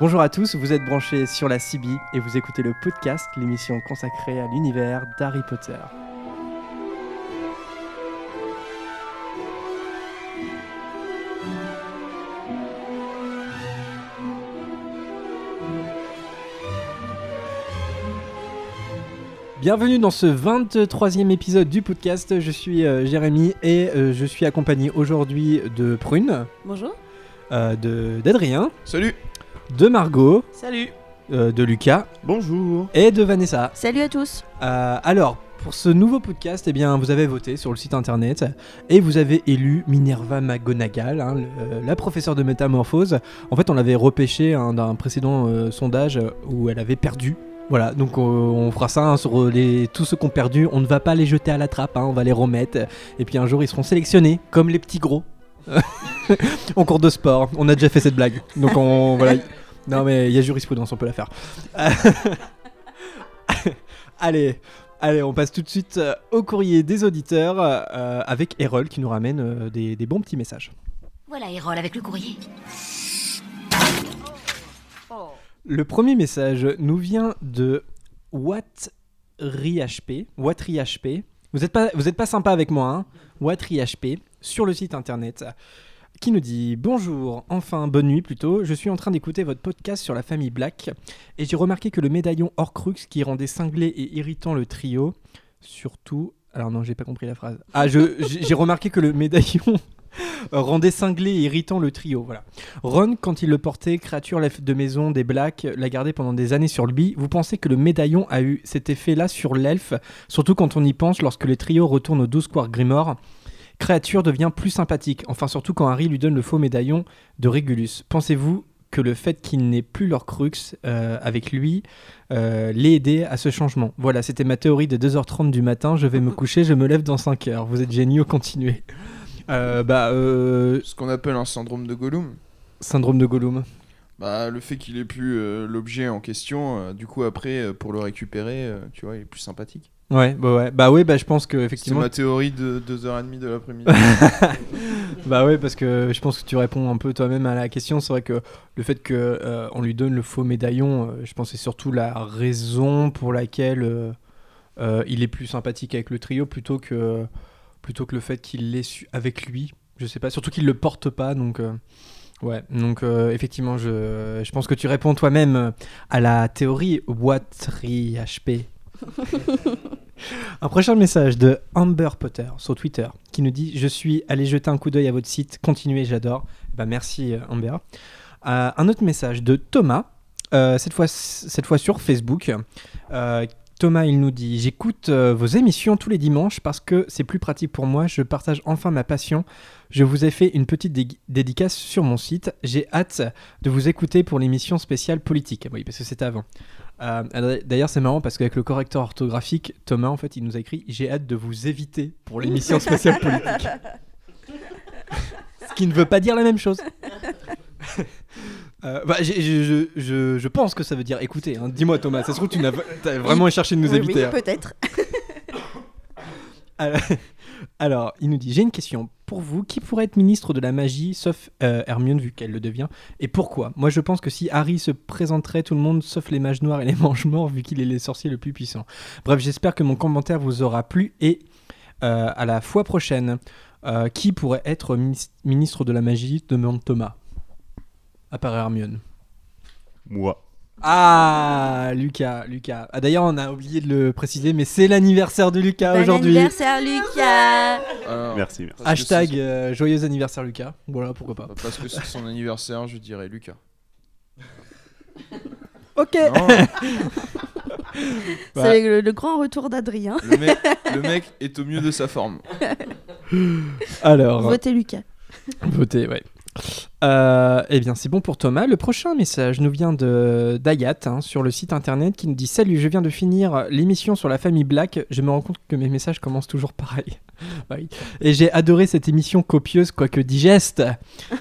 Bonjour à tous, vous êtes branchés sur la CB et vous écoutez le podcast, l'émission consacrée à l'univers d'Harry Potter. Bienvenue dans ce 23e épisode du podcast. Je suis euh, Jérémy et euh, je suis accompagné aujourd'hui de Prune, Bonjour. euh, de d'Adrien, Salut de Margot, Salut euh, de Lucas Bonjour et de Vanessa. Salut à tous. Euh, alors, pour ce nouveau podcast, eh bien, vous avez voté sur le site internet et vous avez élu Minerva McGonagall, hein, le- la professeure de métamorphose. En fait, on l'avait repêché hein, d'un précédent euh, sondage où elle avait perdu. Voilà, donc euh, on fera ça hein, sur les, tous ceux qui ont perdu. On ne va pas les jeter à la trappe, hein, on va les remettre. Et puis un jour, ils seront sélectionnés comme les petits gros en cours de sport. On a déjà fait cette blague, donc on voilà. Non mais il y a jurisprudence, on peut la faire. Allez, allez, on passe tout de suite euh, au courrier des auditeurs euh, avec Erol qui nous ramène euh, des, des bons petits messages. Voilà Erol avec le courrier. Le premier message nous vient de WattRiHP. WattRiHP. Vous n'êtes pas, vous êtes pas sympa avec moi, hein WattRiHP sur le site internet qui nous dit Bonjour, enfin bonne nuit plutôt. Je suis en train d'écouter votre podcast sur la famille Black et j'ai remarqué que le médaillon Horcrux qui rendait cinglé et irritant le trio, surtout. Alors non, j'ai pas compris la phrase. Ah, j'ai remarqué que le médaillon rendait cinglé et irritant le trio. Voilà. Ron, quand il le portait, créature de maison des Blacks, l'a gardé pendant des années sur lui. Vous pensez que le médaillon a eu cet effet-là sur l'elfe, surtout quand on y pense lorsque le trio retourne au 12 Square Grimoire Créature devient plus sympathique, enfin surtout quand Harry lui donne le faux médaillon de Régulus. Pensez-vous que le fait qu'il n'ait plus leur crux euh, avec lui euh, l'ait aidé à ce changement? Voilà, c'était ma théorie de 2h30 du matin. Je vais me coucher, je me lève dans 5 heures. Vous êtes géniaux, continuez. Euh, bah, euh, Ce qu'on appelle un syndrome de Gollum. syndrome de Gollum. Bah, le fait qu'il ait plus euh, l'objet en question, euh, du coup, après, euh, pour le récupérer, euh, tu vois, il est plus sympathique. Ouais, bah ouais, bah ouais, bah je pense que C'est effectivement, ma théorie de 2h30 de l'après-midi. bah ouais, parce que je pense que tu réponds un peu toi-même à la question. C'est vrai que le fait que euh, on lui donne le faux médaillon, euh, je pense que c'est surtout la raison pour laquelle euh, euh, il est plus sympathique avec le trio plutôt que plutôt que le fait qu'il l'ait su avec lui. Je sais pas, surtout qu'il le porte pas, donc. euh, Ouais, donc euh, effectivement, je, je pense que tu réponds toi-même à la théorie Wattry HP. un prochain message de Amber Potter sur Twitter qui nous dit Je suis allé jeter un coup d'œil à votre site, continuez, j'adore. Bah, merci euh, Amber. Euh, un autre message de Thomas, euh, cette, fois, cette fois sur Facebook. Thomas, il nous dit J'écoute vos émissions tous les dimanches parce que c'est plus pratique pour moi. Je partage enfin ma passion. Je vous ai fait une petite dé- dédicace sur mon site. J'ai hâte de vous écouter pour l'émission spéciale politique. Oui, parce que c'était avant. Euh, D'ailleurs, c'est marrant parce qu'avec le correcteur orthographique, Thomas, en fait, il nous a écrit J'ai hâte de vous éviter pour l'émission spéciale politique. Ce qui ne veut pas dire la même chose. Euh, bah, je, je, je, je pense que ça veut dire écoutez. hein. Dis-moi, Thomas, ça se trouve, tu as vraiment cherché de nous Oui, éviter. oui, hein. peut-être. Alors, alors, il nous dit J'ai une question. Pour vous, qui pourrait être ministre de la magie, sauf euh, Hermione, vu qu'elle le devient Et pourquoi? Moi, je pense que si Harry se présenterait, tout le monde, sauf les mages noirs et les manges morts, vu qu'il est les sorciers le plus puissant. Bref, j'espère que mon commentaire vous aura plu et euh, à la fois prochaine. Euh, qui pourrait être minis- ministre de la magie? demande Thomas. À part Hermione. Moi. Ah, Lucas, Lucas. Ah, D'ailleurs, on a oublié de le préciser, mais c'est l'anniversaire de Lucas Bon aujourd'hui. anniversaire, Lucas. Alors, Merci, merci. Hashtag c'est- euh, joyeux anniversaire Lucas. Voilà, pourquoi pas. Parce que c'est son anniversaire, je dirais Lucas. Ok. Non, Bah. C'est le, le grand retour d'Adrien. le, mec, le mec est au mieux de sa forme. Alors, Votez Lucas. votez, ouais. Euh, eh bien, c'est bon pour Thomas. Le prochain message nous vient de d'Ayat hein, sur le site internet qui nous dit Salut, je viens de finir l'émission sur la famille Black. Je me rends compte que mes messages commencent toujours pareil. Bah oui. Et j'ai adoré cette émission copieuse, quoique digeste.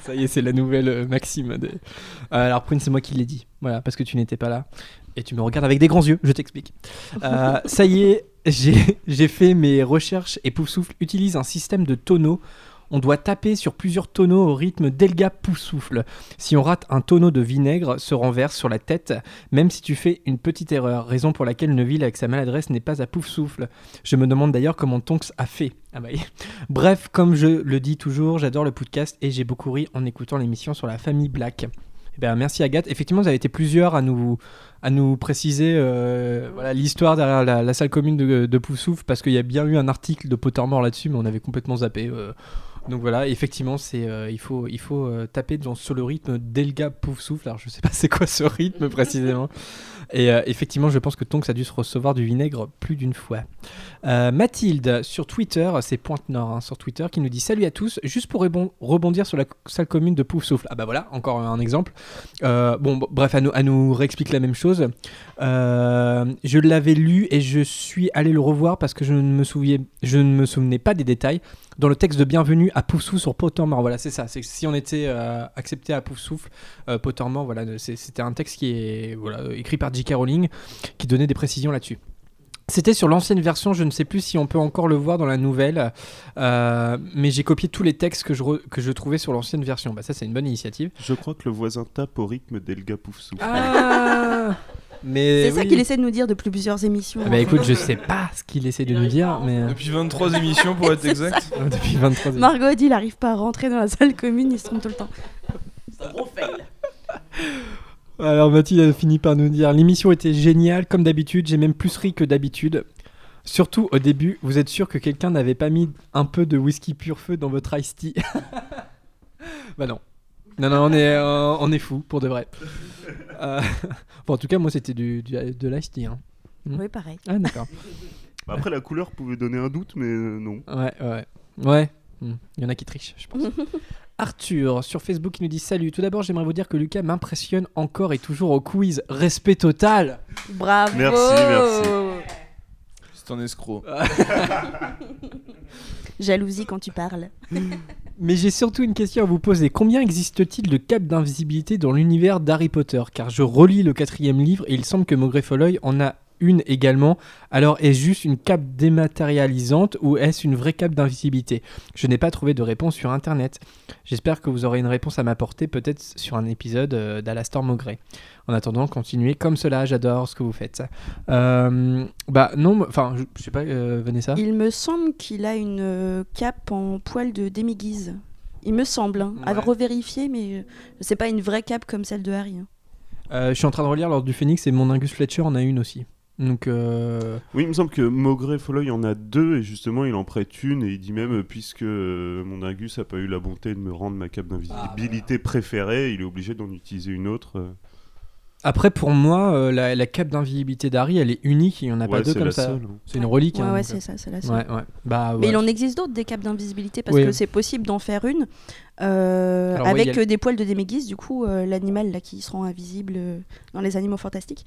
Ça y est, c'est la nouvelle euh, maxime. des- Euh, alors, Prune, c'est moi qui l'ai dit. Voilà, parce que tu n'étais pas là. Et tu me regardes avec des grands yeux, je t'explique. Euh, ça y est, j'ai j'ai fait mes recherches et Poufsouffle utilise un système de tonneaux On doit taper sur plusieurs tonneaux au rythme d'Elga Poussoufle. Si on rate un tonneau de vinaigre, se renverse sur la tête, même si tu fais une petite erreur. Raison pour laquelle Neville, avec sa maladresse, n'est pas à pouf souffle. Je me demande d'ailleurs comment Tonks a fait. Ah bah. Bref, comme je le dis toujours, j'adore le podcast et j'ai beaucoup ri en écoutant l'émission sur la famille Black. Eh ben, merci Agathe. Effectivement, vous avez été plusieurs à nous, à nous préciser euh, l'histoire derrière la, la salle commune de, de Poussouf, parce qu'il y a bien eu un article de Pottermore là-dessus, mais on avait complètement zappé. euh. Donc voilà, effectivement, c'est euh, il faut, euh, taper dans, sur le rythme d'Elga Poussouf. Alors je sais pas c'est quoi ce rythme précisément. Et euh, effectivement, je pense que Tonks a dû se recevoir du vinaigre plus d'une fois. Mathilde sur Twitter, c'est Pointe Nord hein, sur Twitter, qui nous dit Salut à tous, juste pour rebon- rebondir sur la salle commune de Pouf Souffle. Ah bah voilà, encore un exemple. Bon, bref, à nous, nous réexplique la même chose. Je l'avais lu et je suis allé le revoir parce que je ne me souvenais pas des détails. Dans le texte de Bienvenue à Pouf Souffle sur Pottermore, voilà, c'est ça. C'est si on était euh, accepté à Pouf Souffle, euh, Pottermore, voilà, c'était un texte qui est voilà, écrit par J.K. Rowling qui donnait des précisions là-dessus. C'était sur l'ancienne version, je ne sais plus si on peut encore le voir dans la nouvelle, euh, mais j'ai copié tous les textes que je, re- que je trouvais sur l'ancienne version. Bah ça c'est une bonne initiative. Je crois que le voisin tape au rythme d'Elga Poufsou. Ah C'est ça oui. qu'il essaie de nous dire depuis plusieurs émissions. Ah bah écoute, je sais pas ce qu'il essaie de nous dire, mais Depuis 23 émissions pour être C'est exact. depuis 23 ans. Margot dit il arrive pas à rentrer dans la salle commune, il se trompe tout le temps. Alors Mathilde a fini par nous dire l'émission était géniale comme d'habitude, j'ai même plus ri que d'habitude. Surtout au début, vous êtes sûr que quelqu'un n'avait pas mis un peu de whisky pur feu dans votre iced tea? Bah non. Non, non, on est, euh, on est fou pour de vrai. Euh, bon, en tout cas, moi c'était du, du- de l'iced tea. hein. Mm. Oui, pareil. Ah, d'accord. Bah, Après, la couleur pouvait donner un doute, mais euh, non. Ouais, ouais. Ouais. Hmm. Il y en a qui trichent, je pense. Arthur, sur Facebook, il nous dit Salut. Tout d'abord, j'aimerais vous dire que Lucas m'impressionne encore et toujours au quiz. Respect total. Bravo Merci, merci. C'est un escroc. Jalousie quand tu parles. Mais j'ai surtout une question à vous poser. Combien existe-t-il de capes d'invisibilité dans l'univers d'Harry Potter? Car je relis le quatrième livre et il semble que Maugrey Folleuil en a une également. Alors est-ce juste une cape dématérialisante ou est-ce une vraie cape d'invisibilité? Je n'ai pas trouvé de réponse sur internet. J'espère que vous aurez une réponse à m'apporter peut-être sur un épisode euh, d'Alastor Maugrey. En attendant, continuez comme cela, j'adore ce que vous faites. Euh, bah non, enfin, je, je sais pas, euh, Vanessa? Il me semble qu'il a une euh, cape en poil de demi-guise. Il me semble, hein. à Ouais. revérifier, mais c'est pas une vraie cape comme celle de Harry. hein. Euh, je suis en train de relire l'ordre du Phénix et mon Angus Fletcher en a une aussi. Donc, euh, Oui, il me semble que Maugrey Folleuil en a deux, et justement, il en prête une, et il dit même, puisque euh, mon Angus n'a pas eu la bonté de me rendre ma cape d'invisibilité préférée, il est obligé d'en utiliser une autre. euh. après, pour moi, euh, la, la cape d'invisibilité d'Harry, elle est unique. Il n'y en a pas deux c'est comme la ça. seule, hein. C'est une relique. Ouais, hein, ouais, c'est ça, c'est la seule. Ouais, ouais. Bah, Mais il en existe d'autres des capes d'invisibilité parce Oui. que c'est possible d'en faire une euh, Alors, avec a- euh, des poils de déméguise, du coup, euh, l'animal là qui se rend invisible euh, dans les animaux fantastiques.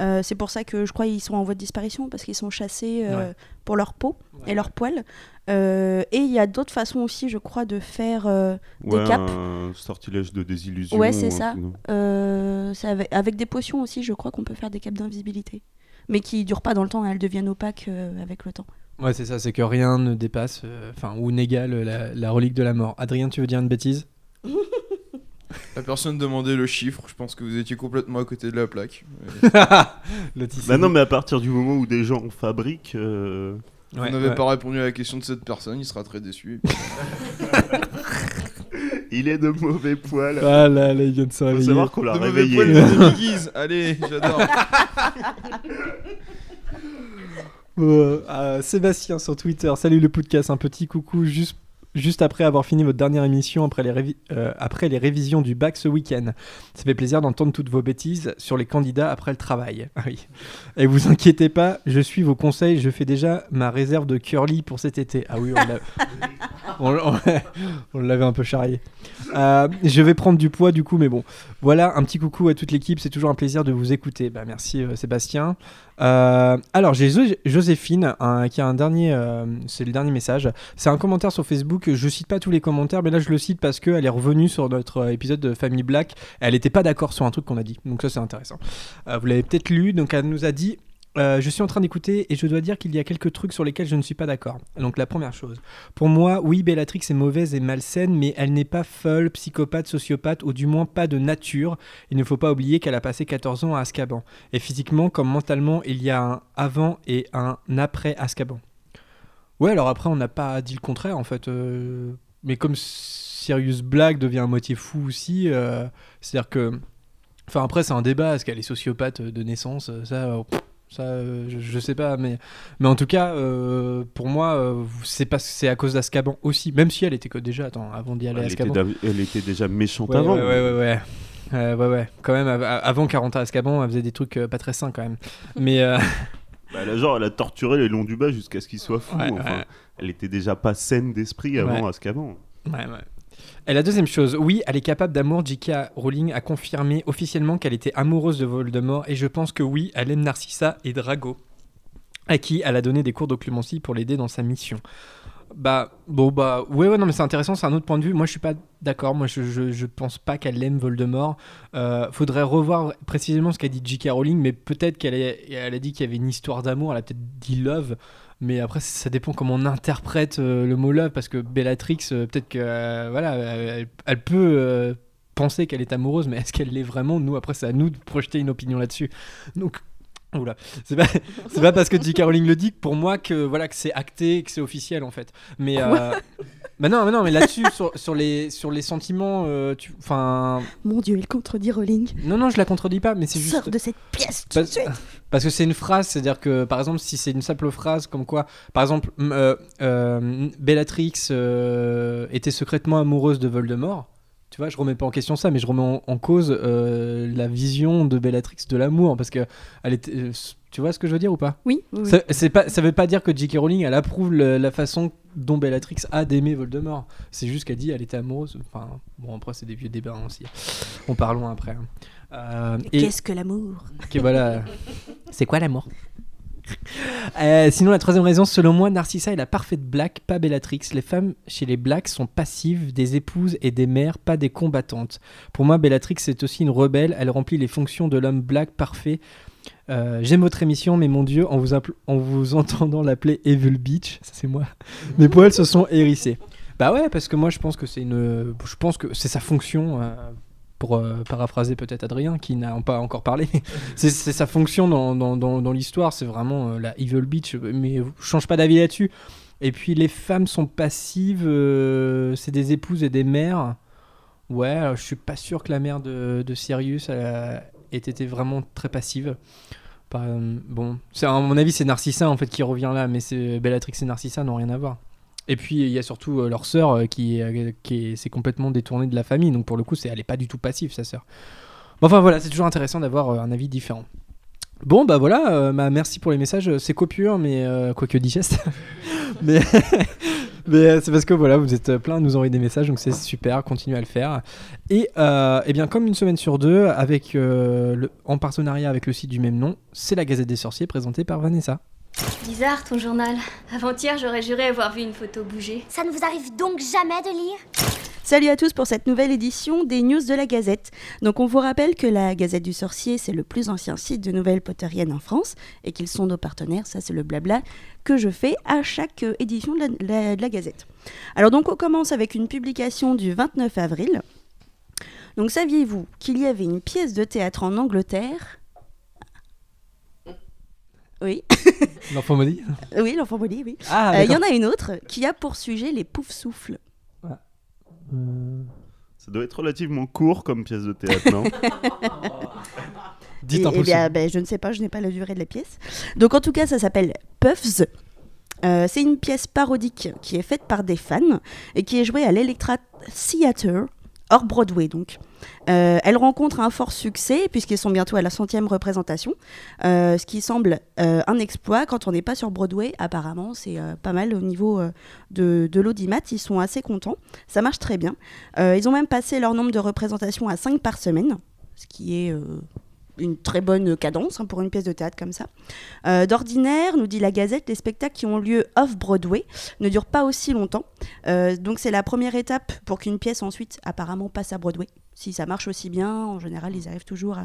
Euh, c'est pour ça que je crois qu'ils sont en voie de disparition parce qu'ils sont chassés euh, Ouais. pour leur peau Ouais. et leurs poils. Euh, et il y a d'autres façons aussi, je crois, de faire. euh, Des capes. un sortilège de désillusion. Ouais, c'est ça. euh, avec, avec des potions aussi, je crois qu'on peut faire des capes d'invisibilité. Mais qui durent pas dans le temps, elles deviennent opaques euh, avec le temps. Ouais, c'est ça. C'est que rien ne dépasse, euh, enfin, ou n'égale la, la relique de la mort. Adrien, tu veux dire une bêtise? La personne demandait le chiffre, je pense que vous étiez complètement à côté de la plaque. Lotis. Bah non, mais à partir du moment où des gens en fabriquent, euh, Ouais, vous n'avez ouais. pas répondu à la question de cette personne, il sera très déçu. il est de mauvais poils. Ah là, là, il vient de se Faut réveiller. savoir qu'on l'a de mauvais réveillé. poils de demi-guise. Allez, j'adore. Euh, euh, Sébastien sur Twitter, salut le podcast, un petit coucou juste, juste après avoir fini votre dernière émission, après les, euh, après les révisions du bac ce week-end. Ça fait plaisir d'entendre toutes vos bêtises sur les candidats après le travail. Ah oui. Et vous inquiétez pas, je suis vos conseils, je fais déjà ma réserve de curly pour cet été. Ah oui, on l'a- on, on- on l'avait un peu charrié. Euh, je vais prendre du poids du coup, mais bon. Voilà, un petit coucou à toute l'équipe, c'est toujours un plaisir de vous écouter. Bah, merci Sébastien. Euh, alors j'ai Jo- Joséphine qui a un dernier, euh, c'est le dernier message. C'est un commentaire sur Facebook. Je cite pas tous les commentaires, mais là je le cite parce qu'elle est revenue sur notre euh, épisode de Family Black. Elle n'était pas d'accord sur un truc qu'on a dit, donc ça c'est intéressant. Vous l'avez peut-être lu, donc elle nous a dit. Euh, je suis en train d'écouter et je dois dire qu'il y a quelques trucs sur lesquels je ne suis pas d'accord. Donc la première chose, pour moi, oui, Bellatrix est mauvaise et malsaine, mais elle n'est pas folle, psychopathe, sociopathe, ou du moins pas de nature. Il ne faut pas oublier qu'elle a passé 14 ans à Azkaban. Et physiquement comme mentalement, il y a un avant et un après Azkaban. Ouais, alors après, on n'a pas dit le contraire en fait. euh, Mais comme Sirius Black devient à moitié fou aussi, euh, c'est-à-dire que. Enfin, après, c'est un débat. Est-ce qu'elle est sociopathe de naissance Ça, ça euh, je, je sais pas. Mais, mais en tout cas, euh, pour moi, euh, c'est pas c'est à cause d'Azkaban aussi. Même si elle était que déjà, attends, avant d'y aller à Elle était, Azkaban. da- elle était déjà méchante Ouais, avant. ouais, ouais, ouais, ouais. Euh, ouais, ouais. Quand même, av- avant 40 ans à Azkaban, elle faisait des trucs pas très sains quand même. Mais. euh, Bah, elle a, genre, elle a torturé les longs du bas jusqu'à ce qu'il soit fou. Ouais, enfin, ouais. Elle était déjà pas saine d'esprit avant Ouais. Azkaban. Ouais, ouais. Et la deuxième chose, oui, elle est capable d'amour. J.K. Rowling a confirmé officiellement qu'elle était amoureuse de Voldemort, et je pense que oui, elle aime Narcissa et Drago, à qui elle a donné des cours d'occlumencie pour l'aider dans sa mission. Bah, bon, bah, ouais, ouais, non, mais c'est intéressant, c'est un autre point de vue. Moi, je suis pas d'accord. Moi, je, je, pense pas qu'elle aime Voldemort. Euh, faudrait revoir précisément ce qu'a dit J.K. Rowling, mais peut-être qu'elle a dit qu'il y avait une histoire d'amour. Elle a peut-être dit love. Mais après, ça dépend comment on interprète euh, le mot love, parce que Bellatrix, euh, peut-être que euh, voilà, elle, peut penser qu'elle est amoureuse, mais est-ce qu'elle l'est vraiment? Nous, après, c'est à nous de projeter une opinion là-dessus. Donc, oula, c'est pas, c'est pas parce que J.K. Rowling le dit que pour moi que voilà que c'est acté, que c'est officiel en fait. Mais euh, bah non, mais non, mais là-dessus sur, sur les sur les sentiments, euh, enfin, Mon Dieu, il contredit Rowling. non, non, je la contredis pas, mais c'est juste Sors de cette pièce tout de suite. parce que c'est une phrase, c'est-à-dire que par exemple, si c'est une simple phrase comme quoi, par exemple, euh, euh, Bellatrix était secrètement amoureuse de Voldemort, tu vois, je remets pas en question ça, mais je remets en, en cause euh, la vision de Bellatrix de l'amour, parce que elle était, euh, tu vois ce que je veux dire ou pas? Oui, oui, ça, c'est pas, ça veut pas dire que J.K. Rowling elle approuve le- la façon dont Bellatrix a d'aimer Voldemort. C'est juste qu'elle dit elle était amoureuse. Enfin, bon après c'est des vieux débats hein, aussi. On parle loin après. hein. Euh, et- Qu'est-ce que l'amour? Ok, voilà. C'est quoi l'amour? Euh, Sinon, la troisième raison, selon moi, Narcissa est la parfaite black, pas Bellatrix. Les femmes chez les blacks sont passives, des épouses et des mères, pas des combattantes. Pour moi, Bellatrix est aussi une rebelle. Elle remplit les fonctions de l'homme black parfait. Euh, J'aime votre émission, mais mon Dieu, en vous, en vous entendant l'appeler Evil Beach, ça c'est moi, mes poils se sont hérissés. Bah ouais, parce que moi je pense que c'est une, je pense que c'est sa fonction. euh, pour euh, paraphraser peut-être Adrien qui n'a pas encore parlé, c'est sa fonction dans, l'histoire, c'est vraiment euh, la Evil Beach, mais je change pas d'avis là-dessus. Et puis les femmes sont passives, euh, c'est des épouses et des mères. Ouais, je suis pas sûr que la mère de, Sirius elle ait été vraiment très passive. Bon, à mon avis c'est Narcissa en fait qui revient là, mais Bellatrix et Narcissa n'ont rien à voir. Et puis il y a surtout euh, leur sœur euh, qui, euh, qui est, s'est complètement détournée de la famille, donc pour le coup c'est elle est pas du tout passive sa sœur. Bon, enfin voilà, c'est toujours intéressant d'avoir un avis différent. Bon bah voilà, bah, merci pour les messages, c'est copieux hein, mais quoique digeste. mais mais c'est parce que voilà, vous êtes plein à nous envoyer des messages, donc c'est super, continuez à le faire. Et euh, eh bien comme une semaine sur deux, avec en partenariat avec le site du même nom, c'est la Gazette des Sorciers présentée par Vanessa. Bizarre ton journal. Avant-hier, j'aurais juré avoir vu une photo bouger. Ça ne vous arrive donc jamais de lire? Salut à tous pour cette nouvelle édition des news de la Gazette. Donc on vous rappelle que la Gazette du Sorcier, c'est le plus ancien site de nouvelles potteriennes en France et qu'ils sont nos partenaires, ça c'est le blabla que je fais à chaque euh, édition de la, la- de la Gazette. Alors donc on commence avec une publication du 29 avril. Donc saviez-vous qu'il y avait une pièce de théâtre en Angleterre? Oui, L'enfant maudit oui, l'enfant maudit, oui. Ah, Euh, Il y en a une autre qui a pour sujet les poufs-souffles. Euh, Ça doit être relativement court comme pièce de théâtre, non Dites Et- un eh peu bien, ben, je ne sais pas, je n'ai pas la durée de la pièce. Donc en tout cas, ça s'appelle Puffs. Euh, c'est une pièce parodique qui est faite par des fans et qui est jouée à l'Electra Theatre, hors Broadway donc. Euh, elle rencontre un fort succès puisqu'ils sont bientôt à la centième représentation, euh, ce qui semble euh, un exploit quand on n'est pas sur Broadway. Apparemment, c'est pas mal au niveau de, de l'audimat, ils sont assez contents, ça marche très bien. Ils ont même passé leur nombre de représentations à 5 par semaine, ce qui est une très bonne cadence hein, pour une pièce de théâtre comme ça. D'ordinaire, nous dit la Gazette, les spectacles qui ont lieu off-Broadway ne durent pas aussi longtemps. Donc c'est la première étape pour qu'une pièce ensuite apparemment passe à Broadway. Si ça marche aussi bien, en général, ils arrivent toujours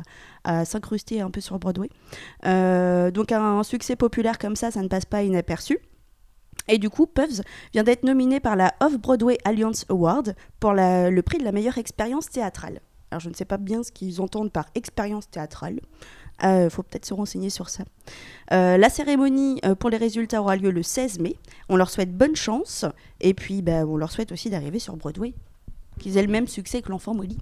à, s'incruster un peu sur Broadway. Euh, donc un, succès populaire comme ça, ça ne passe pas inaperçu. Et du coup, Puffs vient d'être nominé par la Off-Broadway Alliance Award pour le prix de la meilleure expérience théâtrale. Alors je ne sais pas bien ce qu'ils entendent par expérience théâtrale. Il faut peut-être se renseigner sur ça. Euh, la cérémonie euh, pour les résultats aura lieu le 16 mai. On leur souhaite bonne chance. Et puis, bah, on leur souhaite aussi d'arriver sur Broadway. Qu'ils aient le même succès que l'enfant Molly.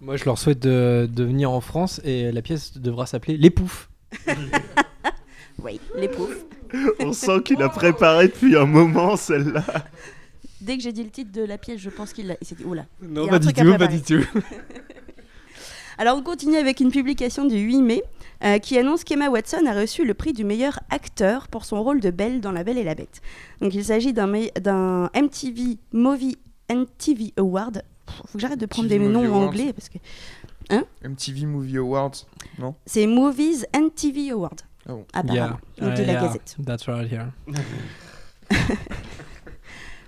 Moi, je leur souhaite de, de venir en France et la pièce devra s'appeler Les Poufs. Oui, les pauvres. On sent qu'il a préparé depuis un moment celle-là. Dès que j'ai dit le titre de la pièce, je pense qu'il l'a- il s'est dit oula. Non, pas du tout, pas du tout. Alors on continue avec une publication du 8 mai euh, qui annonce qu'Emma Watson a reçu le prix du meilleur acteur pour son rôle de Belle dans La Belle et la Bête. Donc il s'agit d'un MTV Movie MTV Award. Faut que j'arrête de prendre des MTV noms Movie Awards. anglais parce que MTV Movie Awards. c'est Movies MTV Award. Ah bon. Apparemment, nous dit Uh, la yeah, Gazette. That's right here.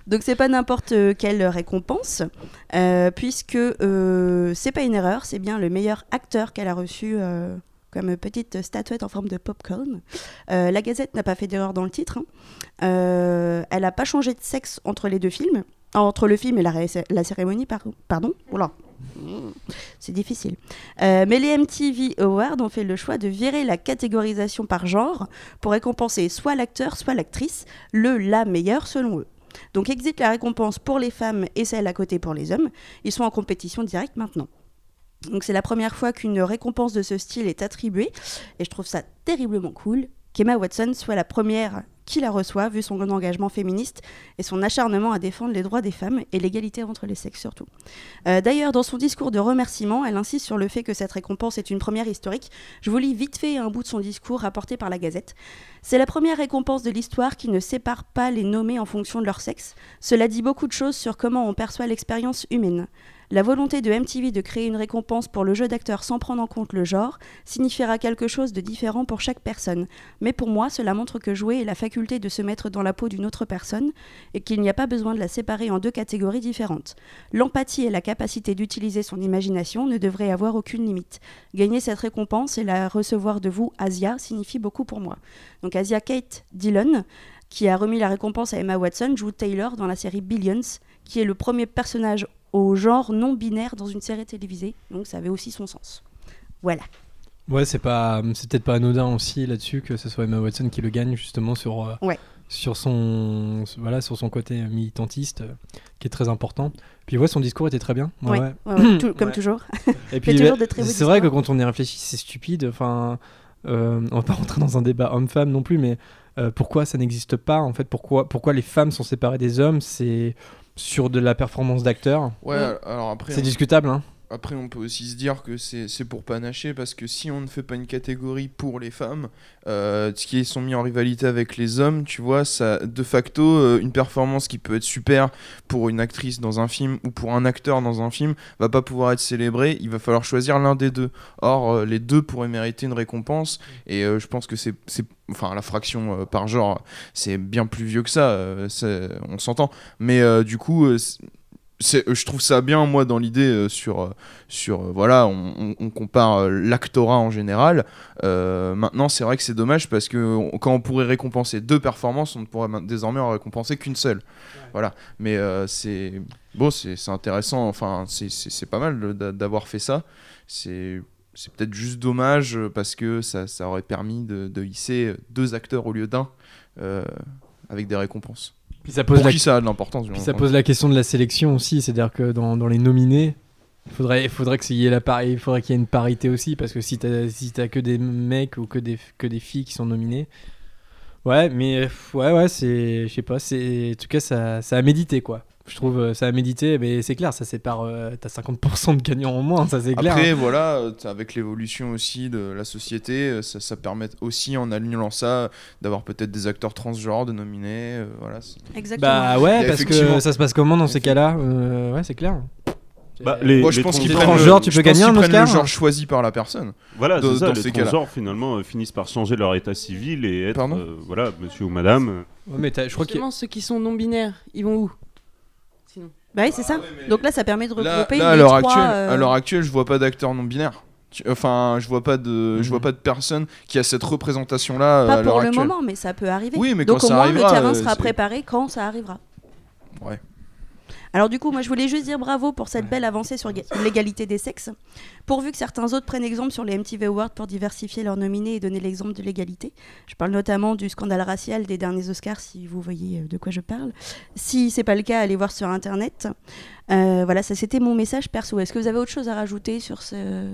Donc c'est pas n'importe quelle récompense, euh, puisque euh, c'est pas une erreur, c'est bien le meilleur acteur qu'elle a reçu euh, comme petite statuette en forme de popcorn. Euh, la Gazette n'a pas fait d'erreur dans le titre. hein. Euh, elle n'a pas changé de sexe entre les deux films, Ah, entre le film et la, ré- la cérémonie, par- pardon. Oula. C'est difficile. Euh, mais les MTV Awards ont fait le choix de virer la catégorisation par genre pour récompenser soit l'acteur, soit l'actrice, le la meilleur selon eux. Donc existe la récompense pour les femmes et celle à côté pour les hommes. Ils sont en compétition directe maintenant. Donc c'est la première fois qu'une récompense de ce style est attribuée et je trouve ça terriblement cool qu'Emma Watson soit la première qui la reçoit vu son engagement féministe et son acharnement à défendre les droits des femmes et l'égalité entre les sexes surtout. Euh, D'ailleurs, dans son discours de remerciement, elle insiste sur le fait que cette récompense est une première historique. Je vous lis vite fait un bout de son discours rapporté par la Gazette. C'est la première récompense de l'histoire qui ne sépare pas les nommés en fonction de leur sexe. Cela dit beaucoup de choses sur comment on perçoit l'expérience humaine. La volonté de MTV de créer une récompense pour le jeu d'acteur sans prendre en compte le genre signifiera quelque chose de différent pour chaque personne. Mais pour moi, cela montre que jouer est la faculté de se mettre dans la peau d'une autre personne et qu'il n'y a pas besoin de la séparer en deux catégories différentes. L'empathie et la capacité d'utiliser son imagination ne devraient avoir aucune limite. Gagner cette récompense et la recevoir de vous, Asia, signifie beaucoup pour moi. Donc Asia Kate Dillon, qui a remis la récompense à Emma Watson, joue Taylor dans la série Billions, qui est le premier personnage au genre non binaire dans une série télévisée. Donc ça avait aussi son sens. Voilà. Ouais, c'est pas, c'est peut-être pas anodin aussi là-dessus que ce soit Emma Watson qui le gagne justement sur, euh, Ouais. sur son, voilà, sur son côté militantiste euh, qui est très important. Puis ouais, son discours était très bien. Ouais, tout- comme toujours. Et puis toujours bah, de très beaux c'est vrai que quand on y réfléchit, c'est stupide. Enfin, euh, on va pas rentrer dans un débat homme-femme non plus, mais euh, pourquoi ça n'existe pas en fait? Pourquoi, pourquoi les femmes sont séparées des hommes? C'est sur de la performance d'acteur. Ouais, alors après, C'est on- discutable, hein. Après on peut aussi se dire que c'est pour panacher parce que si on ne fait pas une catégorie pour les femmes, euh, qui sont mis en rivalité avec les hommes, tu vois, ça de facto euh, une performance qui peut être super pour une actrice dans un film ou pour un acteur dans un film va pas pouvoir être célébrée. Il va falloir choisir l'un des deux. Or, euh, les deux pourraient mériter une récompense et euh, je pense que c'est enfin la fraction par genre, c'est bien plus vieux que ça. on s'entend. Mais du coup. Euh, je trouve ça bien moi dans l'idée euh, sur euh, sur euh, voilà on, on- on compare euh, l'actorat en général. Maintenant c'est vrai que c'est dommage parce que on- quand on pourrait récompenser deux performances on ne pourrait ma- désormais en récompenser qu'une seule. Voilà. Mais c'est bon c'est intéressant. Enfin c'est- pas mal d'avoir fait ça. C'est c'est peut-être juste dommage parce que ça, ça aurait permis de, de hisser deux acteurs au lieu d'un avec des récompenses Puis ça pose pour la qui ça a de l'importance Puis ça pose la question de la sélection aussi, c'est-à-dire que dans, dans les nominés, il faudrait, faudrait qu'il y ait la pari- il faudrait qu'il y ait une parité aussi, parce que si t'as si t'as que des mecs ou que des, que des filles qui sont nominées, ouais, mais ouais, ouais, c'est, je sais pas, c'est, en tout cas, ça, ça a médité quoi. Je trouve euh, ça a médité, mais c'est clair, ça sépare, euh, t'as 50% de gagnants en moins, ça c'est clair. Après, hein. voilà, euh, avec l'évolution aussi de la société, ça, ça permet aussi, en alignant ça, d'avoir peut-être des acteurs transgenres de nominés. euh, voilà, Exactement. Bah ouais, parce que ça se passe comment dans ces cas-là Euh, Ouais, c'est clair. Bah, les, Moi, je les pense qu'ils transgenres- prennent transgenres, le- tu je peux gagner un Oscar le genre choisi par la personne. Voilà, dans- c'est ça, dans les ces transgenres finalement euh, finissent par changer leur état civil et être Pardon euh, voilà, monsieur ou madame. Ouais, mais je crois Justement, ceux qui sont non binaires, ils vont où? Bah oui, c'est ça. Donc là, ça permet de Là, regrouper là, à les l'heure trois, actuelle, euh, à l'heure actuelle, je vois pas d'acteur non binaire. Tu- Enfin, je vois pas de, je vois Mhm. pas de personne qui a cette représentation-là. euh, Pas à l'heure pour le actuelle. moment, mais ça peut arriver. Oui, mais Donc quand au ça moins, arrivera, le terrain euh, sera préparé quand ça arrivera. Ouais. Alors du coup, moi je voulais juste dire bravo pour cette belle avancée sur l'ég- l'égalité des sexes. Pourvu que certains autres prennent exemple sur les MTV Awards pour diversifier leurs nominés et donner l'exemple de l'égalité. Je parle notamment du scandale racial des derniers Oscars, si vous voyez euh, de quoi je parle. Si c'est pas le cas, allez voir sur Internet. Euh, voilà, ça c'était mon message perso. Est-ce que vous avez autre chose à rajouter sur ce-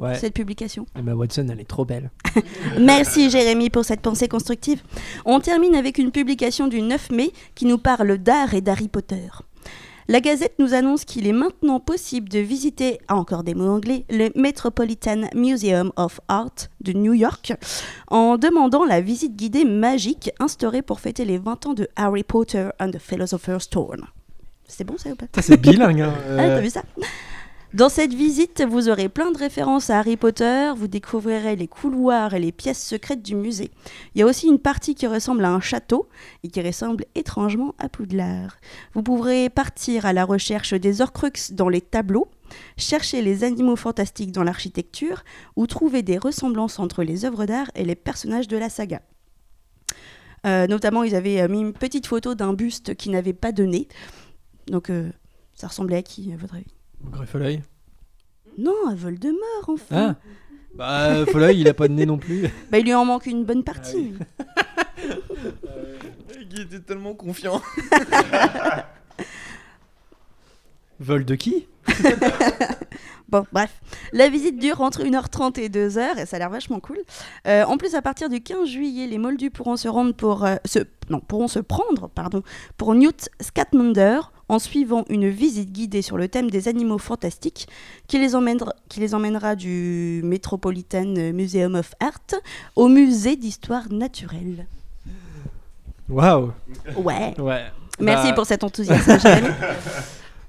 Ouais. cette publication? Emma Watson, elle est trop belle. Merci Jérémy pour cette pensée constructive. On termine avec une publication du 9 mai qui nous parle d'art et d'Harry Potter. La Gazette nous annonce qu'il est maintenant possible de visiter, ah, encore des mots anglais, le Metropolitan Museum of Art de New York en demandant la visite guidée magique instaurée pour fêter les 20 ans de Harry Potter and the Philosopher's Stone. C'est bon ça ou pas? C'est bilingue. hein. ah, Euh, t'as vu ça? Dans cette visite, vous aurez plein de références à Harry Potter, vous découvrirez les couloirs et les pièces secrètes du musée. Il y a aussi une partie qui ressemble à un château et qui ressemble étrangement à Poudlard. Vous pourrez partir à la recherche des Horcruxes dans les tableaux, chercher les animaux fantastiques dans l'architecture ou trouver des ressemblances entre les œuvres d'art et les personnages de la saga. Euh, notamment, ils avaient euh, mis une petite photo d'un buste qui n'avait pas de. Donc, euh, ça ressemblait à qui, à votre avis? Greffeloeil. Non, à Voldemort, enfin. Ah Bah, Folloy, il a pas de nez non plus. Bah, il lui en manque une bonne partie. Il était tellement confiant. Vol de qui Bon, bref. La visite dure entre 1h30 et 2h et ça a l'air vachement cool. Euh, en plus, à partir du 15 juillet, les Moldus pourront se rendre pour euh, se, non, pourront se prendre, pardon, pour Newt Scamander en suivant une visite guidée sur le thème des animaux fantastiques qui les emmènera, qui les emmènera du Metropolitan Museum of Art au musée d'histoire naturelle. Waouh Ouais. Ouais. Merci Bah, pour cet enthousiasme.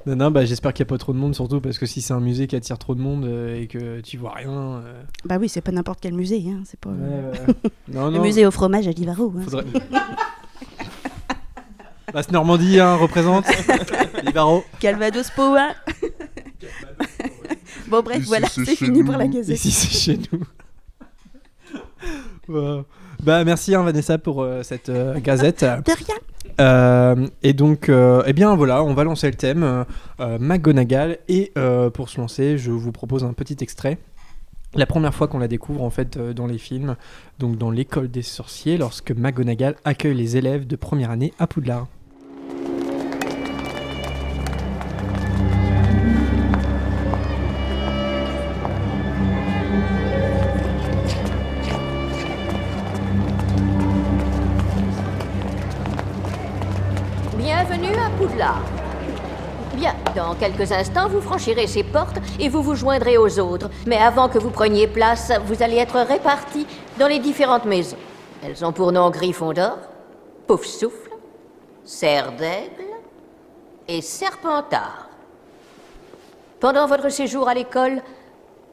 Non, non, bah, j'espère qu'il n'y a pas trop de monde, surtout parce que si c'est un musée qui attire trop de monde euh, et que tu vois rien. euh, Bah oui, c'est pas n'importe quel musée, hein, c'est pas ouais, ouais. non, le non. musée au fromage à Livaro. hein. Faudrait... Basse Normandie hein, représente. Libaro. Calvados Power. bon bref, Ici, voilà, c'est fini nous. pour la gazette. Ici, c'est chez nous. Bah, merci hein, Vanessa pour euh, cette euh, gazette. De rien. Euh, et donc, euh, eh bien voilà, on va lancer le thème McGonagall. Et euh, pour se lancer, je vous propose un petit extrait. La première fois qu'on la découvre en fait euh, dans les films, donc dans l'école des sorciers, lorsque McGonagall accueille les élèves de première année à Poudlard. Bienvenue à Poudlard. Bien, dans quelques instants, vous franchirez ces portes et vous vous joindrez aux autres. Mais avant que vous preniez place, vous allez être répartis dans les différentes maisons. Elles ont pour nom Gryffondor, Poufsouffle, Serre d'Aigle et Serpentard. Pendant votre séjour à l'école,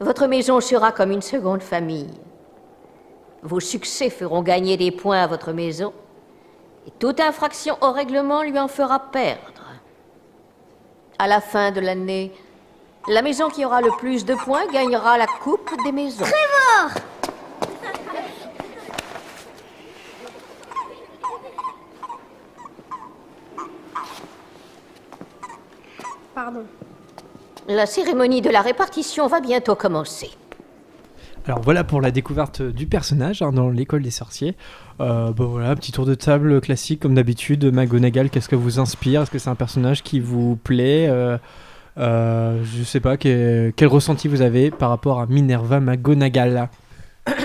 votre maison sera comme une seconde famille. Vos succès feront gagner des points à votre maison et toute infraction au règlement lui en fera perdre. À la fin de l'année, la maison qui aura le plus de points gagnera la coupe des maisons. Pardon. La cérémonie de la répartition va bientôt commencer. Alors voilà pour la découverte du personnage hein, dans l'école des sorciers. Euh, bon voilà, petit tour de table classique comme d'habitude. McGonagall, qu'est-ce que vous inspire? Est-ce que c'est un personnage qui vous plaît? Euh, euh, Je sais pas, quel, quel ressenti vous avez par rapport à Minerva McGonagall?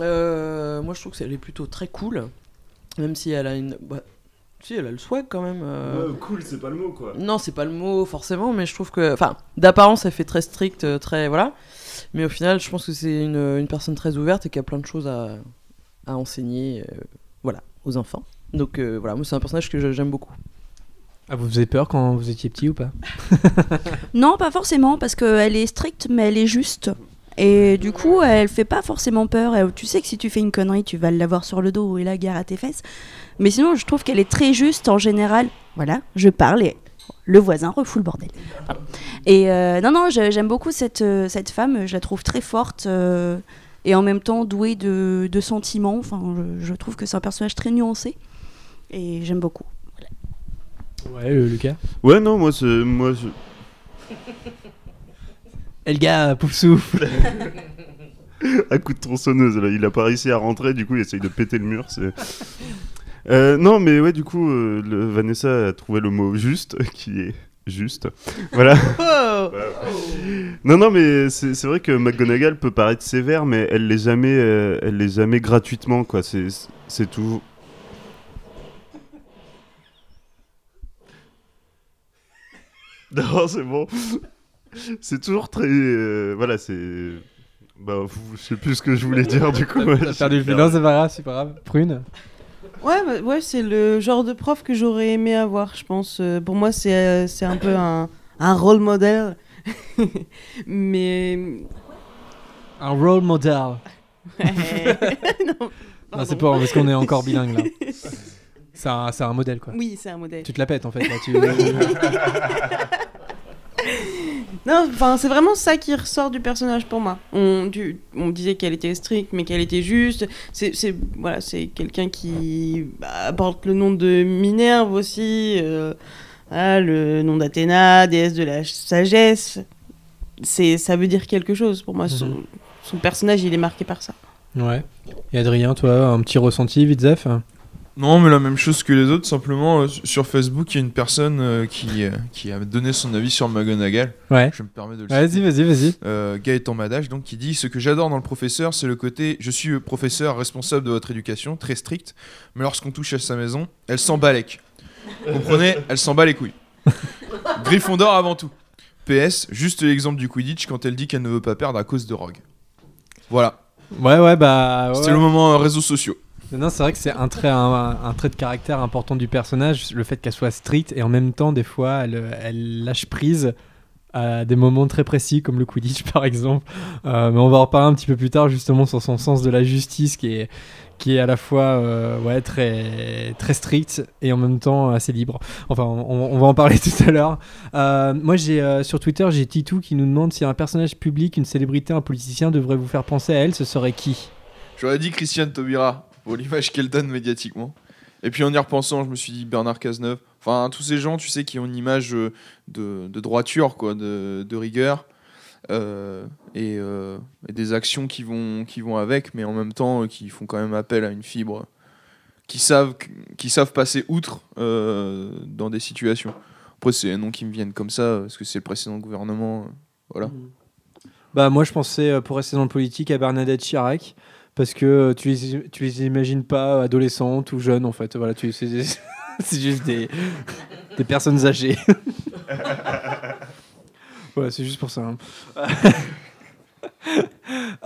Euh, moi, je trouve qu'elle est plutôt très cool. Même si elle a une. bah, si, elle a le swag quand même. euh. Ouais, cool, c'est pas le mot quoi. Non, c'est pas le mot forcément, mais je trouve que. Enfin, d'apparence, elle fait très stricte, euh, très. Voilà. Mais au final, je pense que c'est une, une personne très ouverte et qui a plein de choses à, à enseigner euh, voilà, aux enfants. Donc euh, voilà, moi, c'est un personnage que j'aime beaucoup. ah, Vous faisiez peur quand vous étiez petit ou pas? Non, pas forcément, parce qu'elle est stricte, mais elle est juste. Et du coup, elle fait pas forcément peur. Elle- Tu sais que si tu fais une connerie, tu vas l'avoir sur le dos et la gare à tes fesses. Mais sinon, je trouve qu'elle est très juste en général. Voilà, je parle et Le voisin refoule le bordel. Pardon. Et euh, non, non, j'aime beaucoup cette, euh, cette femme. Je la trouve très forte euh, et en même temps douée de, de sentiments. Enfin, je, je trouve que c'est un personnage très nuancé et j'aime beaucoup. Ouais, Lucas? Ouais, non, moi, c'est- moi Et le gars, pouf souffle. à coup de tronçonneuse, là, il a pas réussi à rentrer, du coup, il essaye de péter le mur. c'est- Euh, non, mais ouais, du coup, euh, le- Vanessa a trouvé le mot juste, qui est juste. Voilà. Oh Non, non, mais c'est c'est vrai que McGonagall peut paraître sévère, mais elle l'est jamais, euh, elle l'est jamais gratuitement, quoi. C'est c'est tout. Non, c'est bon. C'est toujours très, euh, voilà, c'est. Bah, je sais plus ce que je voulais dire du coup. T'as j'ai perdu le fil. Non, c'est pas grave, c'est pas grave. Prune. Ouais, bah, ouais c'est le genre de prof que j'aurais aimé avoir, je pense. Euh, pour moi, c'est euh, c'est un peu un, un rôle modèle. Mais. Un role model. non, Non, c'est pas parce qu'on est encore bilingue là. C'est un, c'est un modèle quoi. Oui, c'est un modèle. Tu te la pètes en fait là. Tu... Non, enfin, c'est vraiment ça qui ressort du personnage pour moi. On, du- on disait qu'elle était stricte, mais qu'elle était juste. C'est, voilà, c'est quelqu'un qui bah, porte le nom de Minerve aussi. euh, voilà, le nom d'Athéna, déesse de la sagesse. C'est, ça veut dire quelque chose pour moi. Son, Mhm. son personnage, il est marqué par ça. ouais. Et Adrien, toi, un petit ressenti, vite Zef Non, mais la même chose que les autres, simplement euh, sur Facebook, il y a une personne euh, qui, euh, qui a donné son avis sur McGonagall. Ouais. Je me permets de le Vas-y, vas-y, vas-y. Euh, Gaëtan Madage, donc, qui dit Ce que j'adore dans le professeur, c'est le côté je suis le professeur responsable de votre éducation, très strict, mais lorsqu'on touche à sa maison, elle s'en balèque. Comprenez? Elle s'en bat les couilles. Gryffondor avant tout. PS, juste l'exemple du Quidditch quand elle dit qu'elle ne veut pas perdre à cause de Rogue. Voilà, Ouais, ouais, bah. c'était le moment euh, réseaux sociaux. Non, c'est vrai que c'est un trait, un, trait de caractère important du personnage, le fait qu'elle soit stricte et en même temps, des fois, elle, lâche prise à des moments très précis, comme le Quidditch par exemple. Euh, mais on va en reparler un petit peu plus tard, justement, sur son sens de la justice qui est, qui est à la fois euh, ouais, très, très strict et en même temps assez libre. Enfin, on, va en parler tout à l'heure. Euh, moi, j'ai sur Twitter, j'ai Titou qui nous demande si un personnage public, une célébrité, un politicien devrait vous faire penser à elle, ce serait qui? J'aurais dit Christiane Taubira l'image qu'elle donne médiatiquement. Et puis en y repensant, je me suis dit Bernard Cazeneuve. Enfin, tous ces gens, tu sais, qui ont une image euh, de, de droiture, quoi, de, de rigueur. euh, et, euh, et des actions qui vont, qui vont avec, mais en même temps qui font quand même appel à une fibre, qui savent, qui savent passer outre dans des situations. Après, c'est un nom qui me viennent comme ça, parce que c'est le précédent gouvernement. voilà. Bah moi je pensais pour rester dans le politique à Bernadette Chirac parce que euh, tu les, tu les imagines pas adolescentes ou jeunes en fait voilà c'est c'est juste des des personnes âgées. voilà, c'est juste pour ça. hein.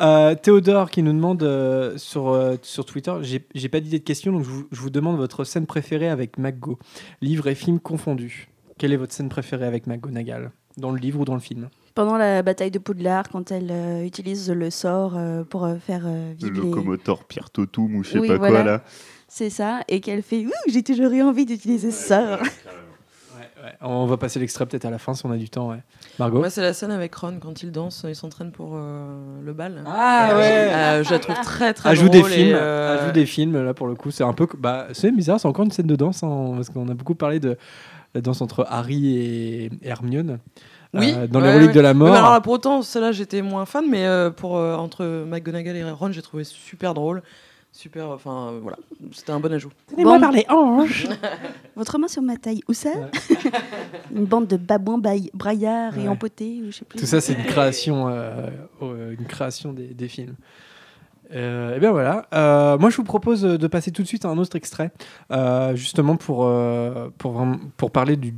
Euh, Théodore qui nous demande euh, sur, sur Twitter, j'ai j'ai pas d'idée de question donc je vous, je vous demande votre scène préférée avec McGo, livre et film confondus. Quelle est votre scène préférée avec McGonagall Dans le livre ou dans le film? Pendant la bataille de Poudlard, quand elle euh, utilise le sort euh, pour euh, faire euh, Le vivre les- locomoteur Pierre Totoum ou je sais Oui, pas voilà. quoi là. C'est ça, et qu'elle fait Ouh, J'ai toujours eu envie d'utiliser ce sort. On va passer l'extrait peut-être à la fin si on a du temps. Ouais. Margot Moi, c'est la scène avec Ron quand il danse, il s'entraîne pour euh, le bal. Ah ouais Euh, Je la trouve très très ajout drôle. des et, films, euh, ajout des films là pour le coup, c'est un peu bah c'est bizarre, c'est encore une scène de danse hein, parce qu'on a beaucoup parlé de la danse entre Harry et Hermione. Oui, euh, dans ouais, les reliques ouais. de la mort. mais alors là, pour autant, celle-là, j'étais moins fan, mais euh, pour euh, entre McGonagall et Ron, j'ai trouvé super drôle, super. Enfin, euh, voilà, c'était un bon ajout. Bon. par les hanches. Votre main sur ma taille, où ça Une bande de babouins braillards et empotés, ou je sais plus. Tout ça, c'est une création, euh, euh, une création des, des films. Euh, et bien voilà. Euh, moi, je vous propose de passer tout de suite à un autre extrait, euh, justement pour, euh, pour, pour parler du,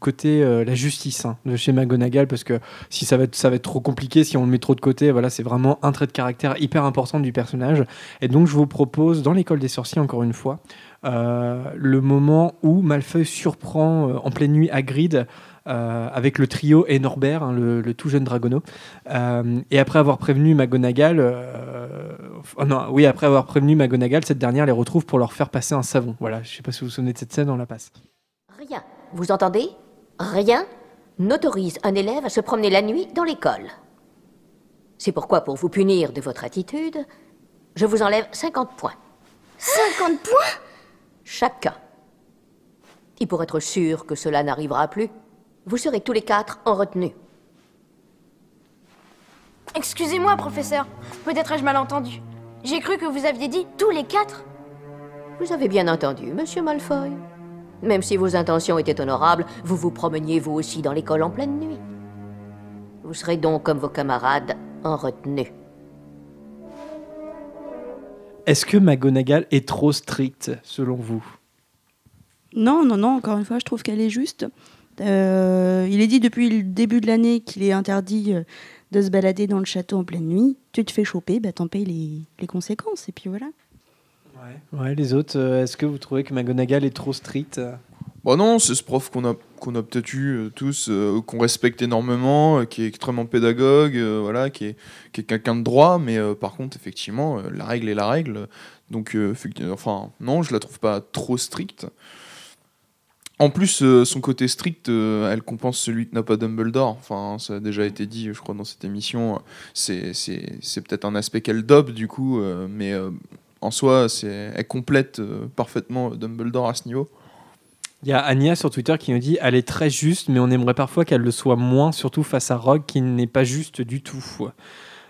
côté la justice hein, de chez McGonagall, parce que si ça va, être, ça va être trop compliqué, si on le met trop de côté, voilà, c'est vraiment un trait de caractère hyper important du personnage. Et donc, je vous propose, dans l'école des sorciers, encore une fois, le moment où Malfeuille surprend en pleine nuit Hagrid euh, avec le trio et Norbert, hein, le, tout jeune Dragono. Et après avoir prévenu McGonagall, oh non, oui, après avoir prévenu McGonagall, cette dernière les retrouve pour leur faire passer un savon. Voilà, je sais pas si vous vous souvenez de cette scène, on la passe. Rien. Vous entendez? Rien? N'autorise un élève à se promener la nuit dans l'école. C'est pourquoi, pour vous punir de votre attitude, je vous enlève 50 points. 50 points? Chacun. Et pour être sûr que cela n'arrivera plus, vous serez tous les quatre en retenue. Excusez-moi, professeur. Peut-être ai-je mal entendu. J'ai cru que vous aviez dit tous les quatre. Vous avez bien entendu, monsieur Malfoy. Même si vos intentions étaient honorables, vous vous promeniez vous aussi dans l'école en pleine nuit. Vous serez donc, comme vos camarades, en retenue. Est-ce que McGonagall est trop stricte, selon vous? Non, non, non, encore une fois, je trouve qu'elle est juste. Euh, il est dit depuis le début de l'année qu'il est interdit euh, de se balader dans le château en pleine nuit. Tu te fais choper, bah, t'en payes les, les conséquences, et puis voilà. Ouais, les autres, euh, est-ce que vous trouvez que McGonagall est trop stricte Bah non, c'est ce prof qu'on a, qu'on a peut-être eu euh, tous, euh, qu'on respecte énormément, euh, qui est extrêmement pédagogue, euh, voilà, qui est, qui est quelqu'un de droit, mais euh, par contre, effectivement, euh, la règle est la règle. Donc, euh, enfin, non, je la trouve pas trop stricte. En plus, euh, son côté strict, euh, elle compense celui que n'a pas Dumbledore. Enfin, ça a déjà été dit, je crois, dans cette émission. C'est, peut-être un aspect qu'elle dope, du coup, euh, mais en soi, elle complète parfaitement Dumbledore à ce niveau. Il y a Anya sur Twitter qui nous dit elle est très juste, mais on aimerait parfois qu'elle le soit moins, surtout face à Rogue qui n'est pas juste du tout.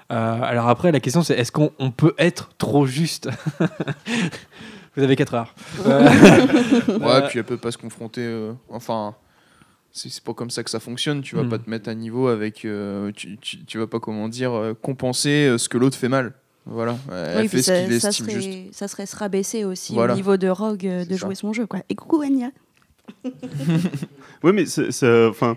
Alors après, la question c'est est-ce qu'on on peut être trop juste? Vous avez 4 heures. Euh, Ouais, puis elle peut pas se confronter. euh, enfin, c'est pas comme ça que ça fonctionne. Tu vas Hmm. pas te mettre à niveau avec. euh, tu, tu, tu vas pas, comment dire, euh, compenser euh, ce que l'autre fait mal. Voilà. Elle Oui, fait puis ce qu'il ça, ça juste. serait, ça serait se rabaisser aussi Voilà. au niveau de Rogue euh, de C'est jouer ça. son jeu. Quoi. Et coucou Anya. Oui, mais enfin,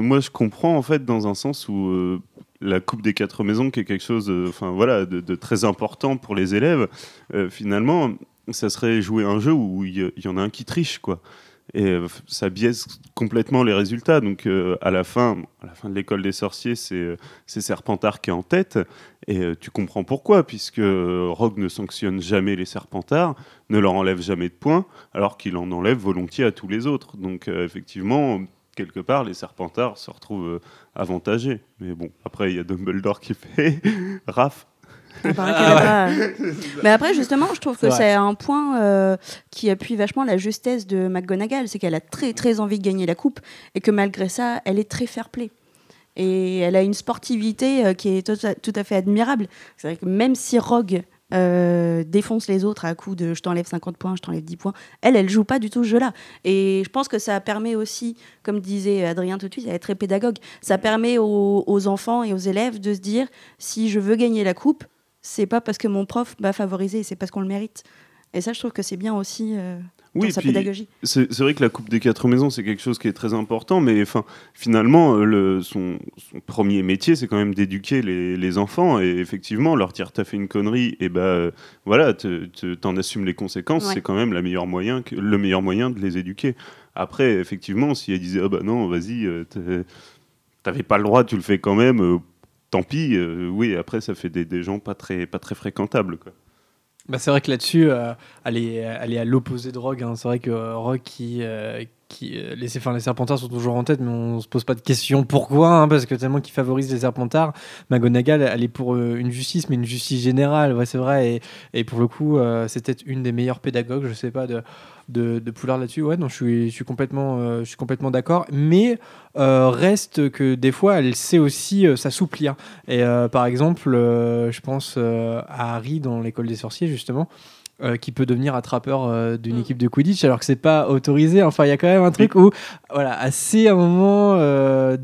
moi je comprends en fait dans un sens où euh, la coupe des quatre maisons qui est quelque chose, euh, enfin voilà, de, de très important pour les élèves. euh, finalement, ça serait jouer un jeu où il y, en a un qui triche quoi. Et euh, ça biaise complètement les résultats. Donc euh, à la fin, à la fin de l'école des sorciers, c'est euh, Serpentard qui est en tête. Et tu comprends pourquoi, puisque Rogue ne sanctionne jamais les Serpentards, ne leur enlève jamais de points, alors qu'il en enlève volontiers à tous les autres. Donc effectivement, quelque part, les Serpentards se retrouvent avantagés. Mais bon, après, il y a Dumbledore qui fait Raph. Il paraît qu'elle a pas- Mais après, justement, je trouve que c'est un point euh, qui appuie vachement la justesse de McGonagall. C'est qu'elle a très, très envie de gagner la coupe et que malgré ça, elle est très fair-play. Et elle a une sportivité euh, qui est tout à, tout à fait admirable. C'est vrai que même si Rogue euh, défonce les autres à coup de je t'enlève 50 points, je t'enlève 10 points, elle, elle joue pas du tout ce jeu-là. Et je pense que ça permet aussi, comme disait Adrien tout de suite, elle est très pédagogue, ça permet aux, aux enfants et aux élèves de se dire si je veux gagner la coupe, c'est pas parce que mon prof m'a favorisé, c'est parce qu'on le mérite. Et ça, je trouve que c'est bien aussi euh, dans sa puis pédagogie. C'est c'est vrai que la Coupe des quatre maisons, c'est quelque chose qui est très important, mais enfin, finalement, euh, le, son, son premier métier, c'est quand même d'éduquer les, les enfants. Et effectivement, leur dire t'as fait une connerie, et ben euh, voilà, te- te- t'en assumes les conséquences, Ouais. c'est quand même la meilleure moyen que, le meilleur moyen de les éduquer. Après, effectivement, si elle disait ah bah non, vas-y, euh, t'avais pas le droit, tu le fais quand même. euh, Tant pis, euh, oui, après ça fait des, gens pas très, pas très fréquentables. Quoi. Bah, c'est vrai que là-dessus, euh, elle, est, à l'opposé de Rogue. hein. C'est vrai que Rogue, qui, euh, qui, euh, les, enfin, Serpentards sont toujours en tête, mais on se pose pas de questions pourquoi, hein, parce que tellement qu'ils favorisent les Serpentards. McGonagall, elle est pour euh, une justice, mais une justice générale, ouais, c'est vrai. Et, et pour le coup, euh, c'est peut-être une des meilleures pédagogues, je sais pas, de, de, Poulard là-dessus. Ouais, je suis, complètement, euh, complètement d'accord. Mais reste que des fois, elle sait aussi s'assouplir. Et par exemple, je pense à Harry dans l'école des sorciers, justement. Euh, qui peut devenir attrapeur euh, d'une équipe de Quidditch alors que c'est pas autorisé. Enfin, il y a quand même un truc où, voilà, assez à un moment euh,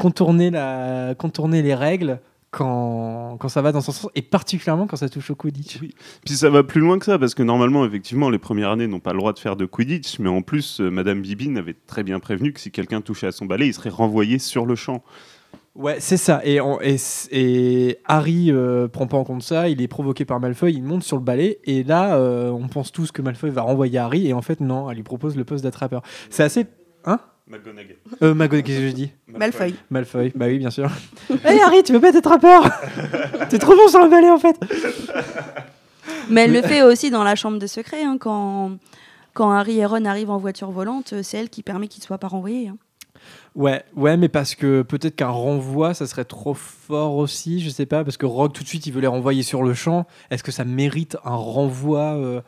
contourner, la, contourner les règles quand, quand ça va dans son sens et particulièrement quand ça touche au Quidditch. Puis ça va plus loin que ça, parce que normalement, effectivement, les premières années n'ont pas le droit de faire de Quidditch, mais en plus, euh, Madame Bibine avait très bien prévenu que si quelqu'un touchait à son balai, il serait renvoyé sur le champ. Ouais, c'est ça. Et, on- et, et Harry euh, prend pas en compte ça. Il est provoqué par Malfoy. Il monte sur le balai. Et là, euh, on pense tous que Malfoy va renvoyer Harry. Et en fait, non, elle lui propose le poste d'attrapeur. C'est assez. Hein? McGonagall. Euh, McGonagall, qu'est-ce que j'ai dit Malfoy. Malfoy, bah oui, bien sûr. Hey Harry, tu veux pas être attrapeur? T'es trop bon sur le balai en fait Mais elle le fait aussi dans la chambre des secrets, hein, quand, quand Harry et Ron arrivent en voiture volante, c'est elle qui permet qu'ils ne soient pas renvoyés. hein. Ouais, ouais, mais parce que peut-être qu'un renvoi, ça serait trop fort aussi, je sais pas, parce que Rogue tout de suite il veut les renvoyer sur le champ. Est-ce que ça mérite un renvoi euh,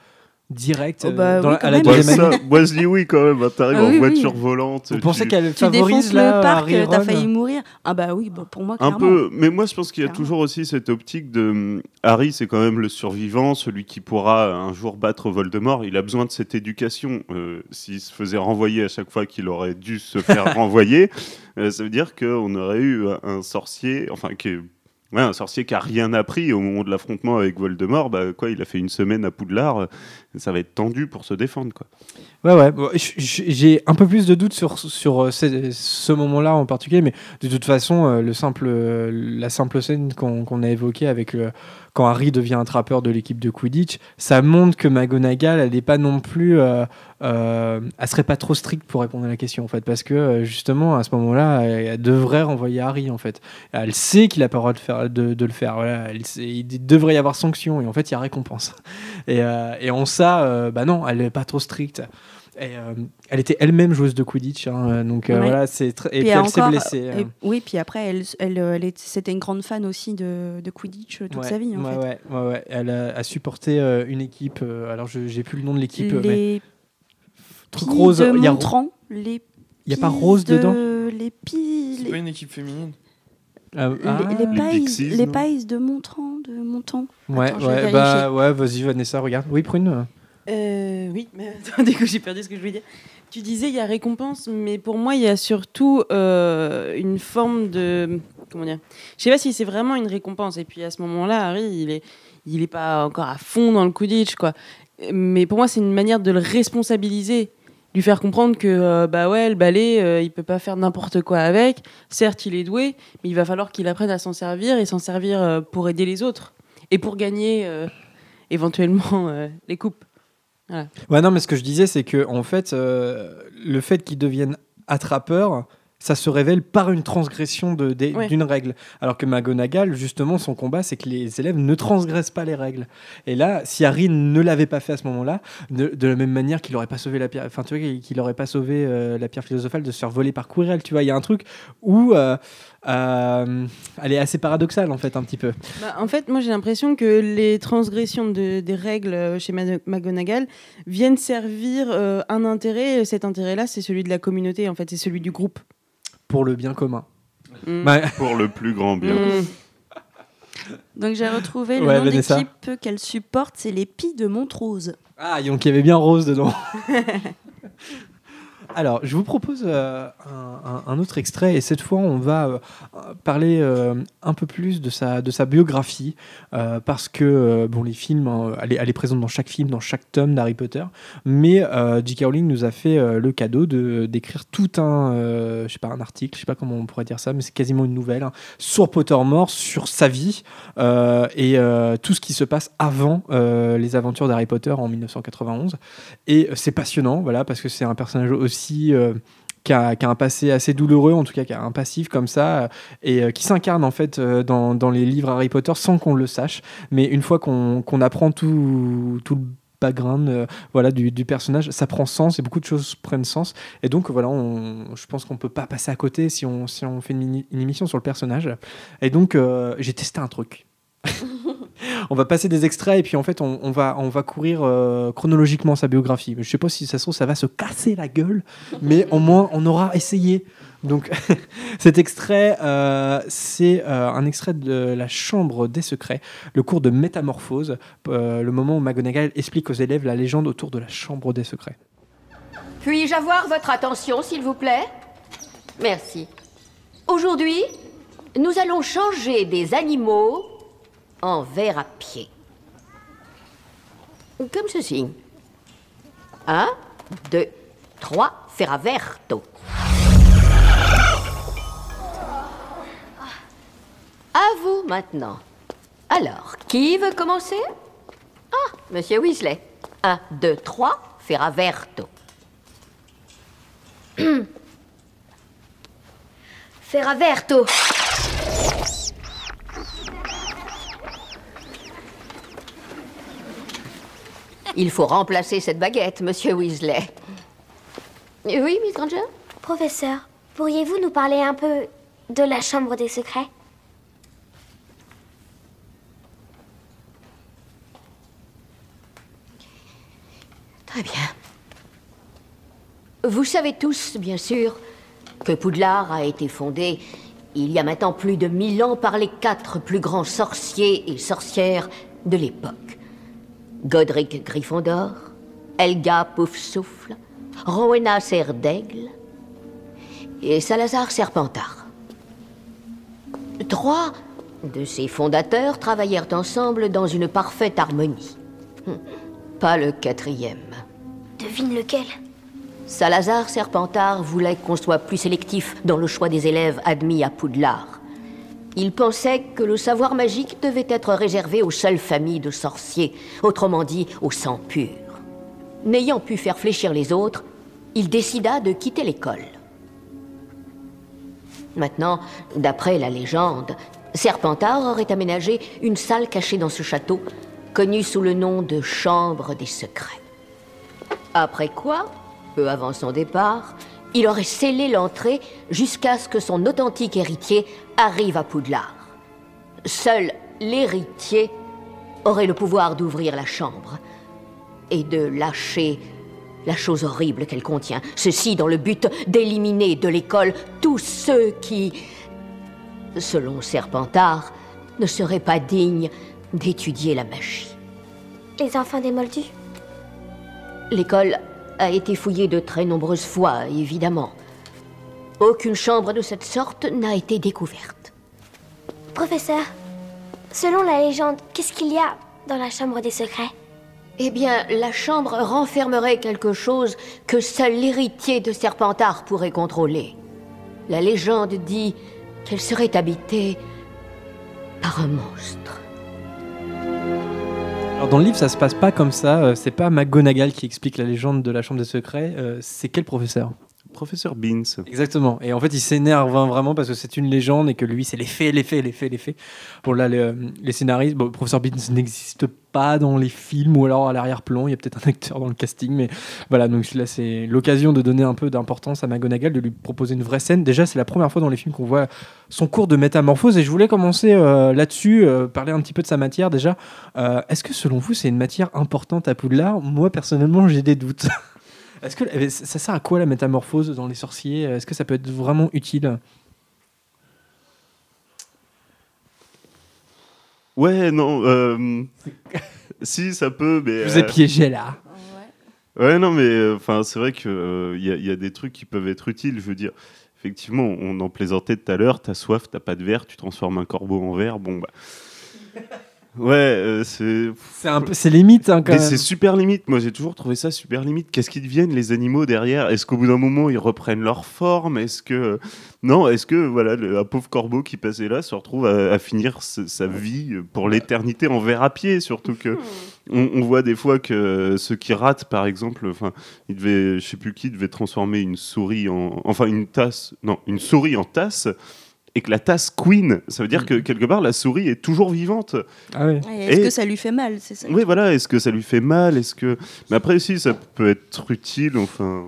direct Oh bah euh, dans oui, la- quand à la deuxième année Wesley, oui, quand même. hein, T'arrives Ah en oui, oui. voiture volante. Vous pensez tu- qu'elle Tu favorise le là parc, Harry et t'as failli mourir. Ah bah oui, bah pour moi, Un clairement. peu, mais moi je pense qu'il y a Clairement. toujours aussi cette optique de hum, Harry, c'est quand même le survivant, celui qui pourra un jour battre Voldemort. Il a besoin de cette éducation. Euh, S'il se faisait renvoyer à chaque fois qu'il aurait dû se faire renvoyer, euh, ça veut dire qu'on aurait eu un, un sorcier, enfin qui est- un sorcier qui a rien appris au moment de l'affrontement avec Voldemort. Bah quoi, il a fait une semaine à Poudlard. euh, Ça va être tendu pour se défendre, quoi. Ouais, ouais. J'ai un peu plus de doutes sur, sur euh, ce, moment-là en particulier, mais de toute façon, euh, le simple, euh, la simple scène qu'on a évoquée avec euh, quand Harry devient un trappeur de l'équipe de Quidditch, ça montre que McGonagall, elle n'est pas non plus. Euh, euh, elle serait pas trop stricte pour répondre à la question, en fait, parce que justement, à ce moment-là, elle, devrait renvoyer Harry, en fait. Elle sait qu'il a pas le droit de, faire, de, le faire. Voilà, elle il devrait y avoir sanction, et en fait, il y a récompense. Et, en ça, bah non, elle n'est pas trop stricte. Et, euh, elle était elle-même joueuse de Quidditch, hein, euh, donc euh, Ouais. voilà, c'est très- et Puis puis elle s'est blessée. et- oui, puis après, elle, elle, elle est- c'était une grande fan aussi de, de Quidditch toute Ouais, sa vie, en ouais, fait. ouais, ouais, ouais. Elle a, a supporté euh, une équipe. euh, alors, je j'ai plus le nom de l'équipe, euh, mais Les truc rose. de Il y a, Montran, les il y a pas rose de- dedans. Les Pies, C'est les, pas une équipe féminine Euh, les, ah, les Les Pies- Pixies, les Pies de Montran, de Montant. ouais, Attends, ouais, bah ouais, vas-y Vanessa, regarde. Oui, Prune. Euh, oui, mais attends, du coup j'ai perdu ce que je voulais dire. Tu disais il y a récompense, mais pour moi il y a surtout euh, une forme de comment dire. Je sais pas si c'est vraiment une récompense. Et puis à ce moment-là, Harry, il est il est pas encore à fond dans le Quidditch quoi. Mais pour moi c'est une manière de le responsabiliser, lui faire comprendre que euh, bah ouais le balai il peut pas faire n'importe quoi avec. Certes il est doué, mais il va falloir qu'il apprenne à s'en servir et s'en servir pour aider les autres et pour gagner éventuellement les coupes. Ouais, non, mais ce que je disais, c'est que en fait, euh, le fait qu'ils deviennent attrapeurs, ça se révèle par une transgression de- Ouais. d'une règle. Alors que McGonagall, justement, son combat, c'est que les élèves ne transgressent pas les règles. Et là, si Harry ne l'avait pas fait à ce moment-là, de, de la même manière qu'il n'aurait pas sauvé la pierre, enfin, tu vois, qu'il n'aurait pas sauvé euh, la pierre philosophale de se faire voler par Quirrell, tu vois, il y a un truc où euh, euh, elle est assez paradoxale, en fait, un petit peu. Bah, en fait, moi j'ai l'impression que les transgressions de- des règles euh, chez McGonagall viennent servir euh, un intérêt. Cet intérêt-là, c'est celui de la communauté, en fait, c'est celui du groupe. Pour le bien commun. Mm. Bah, Pour le plus grand bien. Mm. Donc j'ai retrouvé le Ouais, nom Vanessa. d'équipe qu'elle supporte, c'est les Pies de Montrose. Ah, donc il y avait bien Rose dedans. Alors, je vous propose euh, un, autre extrait et cette fois, on va euh, parler euh, un peu plus de sa, de sa biographie parce que, bon, les films, elle, est, présente dans chaque film, dans chaque tome d'Harry Potter, mais J.K. Rowling nous a fait le cadeau de d'écrire tout un, je sais pas, un article, je sais pas comment on pourrait dire ça, mais c'est quasiment une nouvelle hein, sur Pottermore, sur sa vie et tout ce qui se passe avant les aventures d'Harry Potter en 1991. Et c'est passionnant, voilà, parce que c'est un personnage aussi euh, qui, a, un passé assez douloureux, en tout cas qui a un passif comme ça, euh, et euh, qui s'incarne en fait dans, les livres Harry Potter sans qu'on le sache. Mais une fois qu'on apprend tout, tout le background voilà, du, personnage, ça prend sens et beaucoup de choses prennent sens. Et donc voilà, je pense qu'on peut pas passer à côté si on, si on fait une, émission sur le personnage. Et donc j'ai testé un truc. on va passer des extraits et puis en fait on, va, on va courir euh, chronologiquement sa biographie. Je sais pas si ça se trouve ça va se casser la gueule, mais au moins on aura essayé. Donc cet extrait, euh, c'est euh, un extrait de la Chambre des Secrets, le cours de métamorphose, le moment où McGonagall explique aux élèves la légende autour de la Chambre des Secrets. Puis-je avoir votre attention, s'il vous plaît? Merci. Aujourd'hui, nous allons changer des animaux en vers à pied. Comme ceci. Un, deux, trois, ferraverto. À vous maintenant. Alors, qui veut commencer? Ah, monsieur Weasley. Un, deux, trois, ferraverto. Ferraverto. Il faut remplacer cette baguette, monsieur Weasley. Oui, Miss Granger Professeur, Pourriez-vous nous parler un peu de la chambre des secrets? Très bien. Vous savez tous, bien sûr, que Poudlard a été fondé il y a maintenant plus de mille ans par les quatre plus grands sorciers et sorcières de l'époque. Godric Gryffondor, Helga Poufsouffle, Rowena Serre d'Aigle et Salazar Serpentard. Trois de ces fondateurs travaillèrent ensemble dans une parfaite harmonie. Hum, Pas le quatrième. Devine lequel? Salazar Serpentard voulait qu'on soit plus sélectif dans le choix des élèves admis à Poudlard. Il pensait que le savoir magique devait être réservé aux seules familles de sorciers, autrement dit au sang pur. N'ayant pu faire fléchir les autres, il décida de quitter l'école. Maintenant, d'après la légende, Serpentard aurait aménagé une salle cachée dans ce château, connue sous le nom de Chambre des Secrets. Après quoi, peu avant son départ, il aurait scellé l'entrée jusqu'à ce que son authentique héritier arrive à Poudlard. Seul l'héritier aurait le pouvoir d'ouvrir la chambre et de lâcher la chose horrible qu'elle contient. Ceci dans le but d'éliminer de l'école tous ceux qui, selon Serpentard, ne seraient pas dignes d'étudier la magie. Les enfants des Moldus? L'école a été fouillée de très nombreuses fois, évidemment. Aucune chambre de cette sorte n'a été découverte. Professeur, selon la légende, qu'est-ce qu'il y a dans la chambre des secrets? Eh bien, la chambre renfermerait quelque chose que seul l'héritier de Serpentard pourrait contrôler. La légende dit qu'elle serait habitée par un monstre. Alors dans le livre, ça se passe pas comme ça. euh, C'est pas McGonagall qui explique la légende de la Chambre des Secrets. euh, c'est quel professeur? Professeur Beans. Exactement. Et en fait, il s'énerve vraiment parce que c'est une légende et que lui, c'est les faits, les faits, les faits, les faits. Bon, là, les, euh, les scénaristes, bon, professeur Beans n'existe pas dans les films ou alors à l'arrière-plan. Il y a peut-être un acteur dans le casting, mais voilà. Donc là, c'est l'occasion de donner un peu d'importance à McGonagall, de lui proposer une vraie scène. Déjà, c'est la première fois dans les films qu'on voit son cours de métamorphose et je voulais commencer euh, là-dessus, euh, parler un petit peu de sa matière déjà. Est-ce que selon vous, c'est une matière importante à Poudlard? Moi, personnellement, j'ai des doutes. Est-ce que eh, ça sert à quoi la métamorphose dans les sorciers? Est-ce que ça peut être vraiment utile? Ouais, non. euh, si, ça peut, mais. Je vous ai euh, piégé là. Ouais, non, mais euh, enfin, c'est vrai qu'il y, a- y a des trucs qui peuvent être utiles. Je veux dire, effectivement, on en plaisantait tout à l'heure. T'as soif, t'as pas de verre, tu transformes un corbeau en verre. Bon, bah. Ouais, euh, c'est. C'est un peu, c'est limite hein, quand Mais même. c'est super limite. Moi, j'ai toujours trouvé ça super limite. Qu'est-ce qu'ils deviennent les animaux derrière? Est-ce qu'au bout d'un moment, ils reprennent leur forme? Est-ce que non Est-ce que voilà, le, un pauvre corbeau qui passait là se retrouve à, à finir s- sa vie pour l'éternité en verre à pied? Surtout que on, on voit des fois que ceux qui ratent, par exemple, enfin, il devait, je sais plus qui, devait transformer une souris en, enfin, une tasse, non, une souris en tasse. Et que la tasse queen, ça veut dire que quelque part la souris est toujours vivante. Ah Est-ce Et- que ça lui fait mal C'est ça Oui, voilà. Est-ce que ça lui fait mal Est-ce que. Mais après, si, ça peut être utile. Enfin.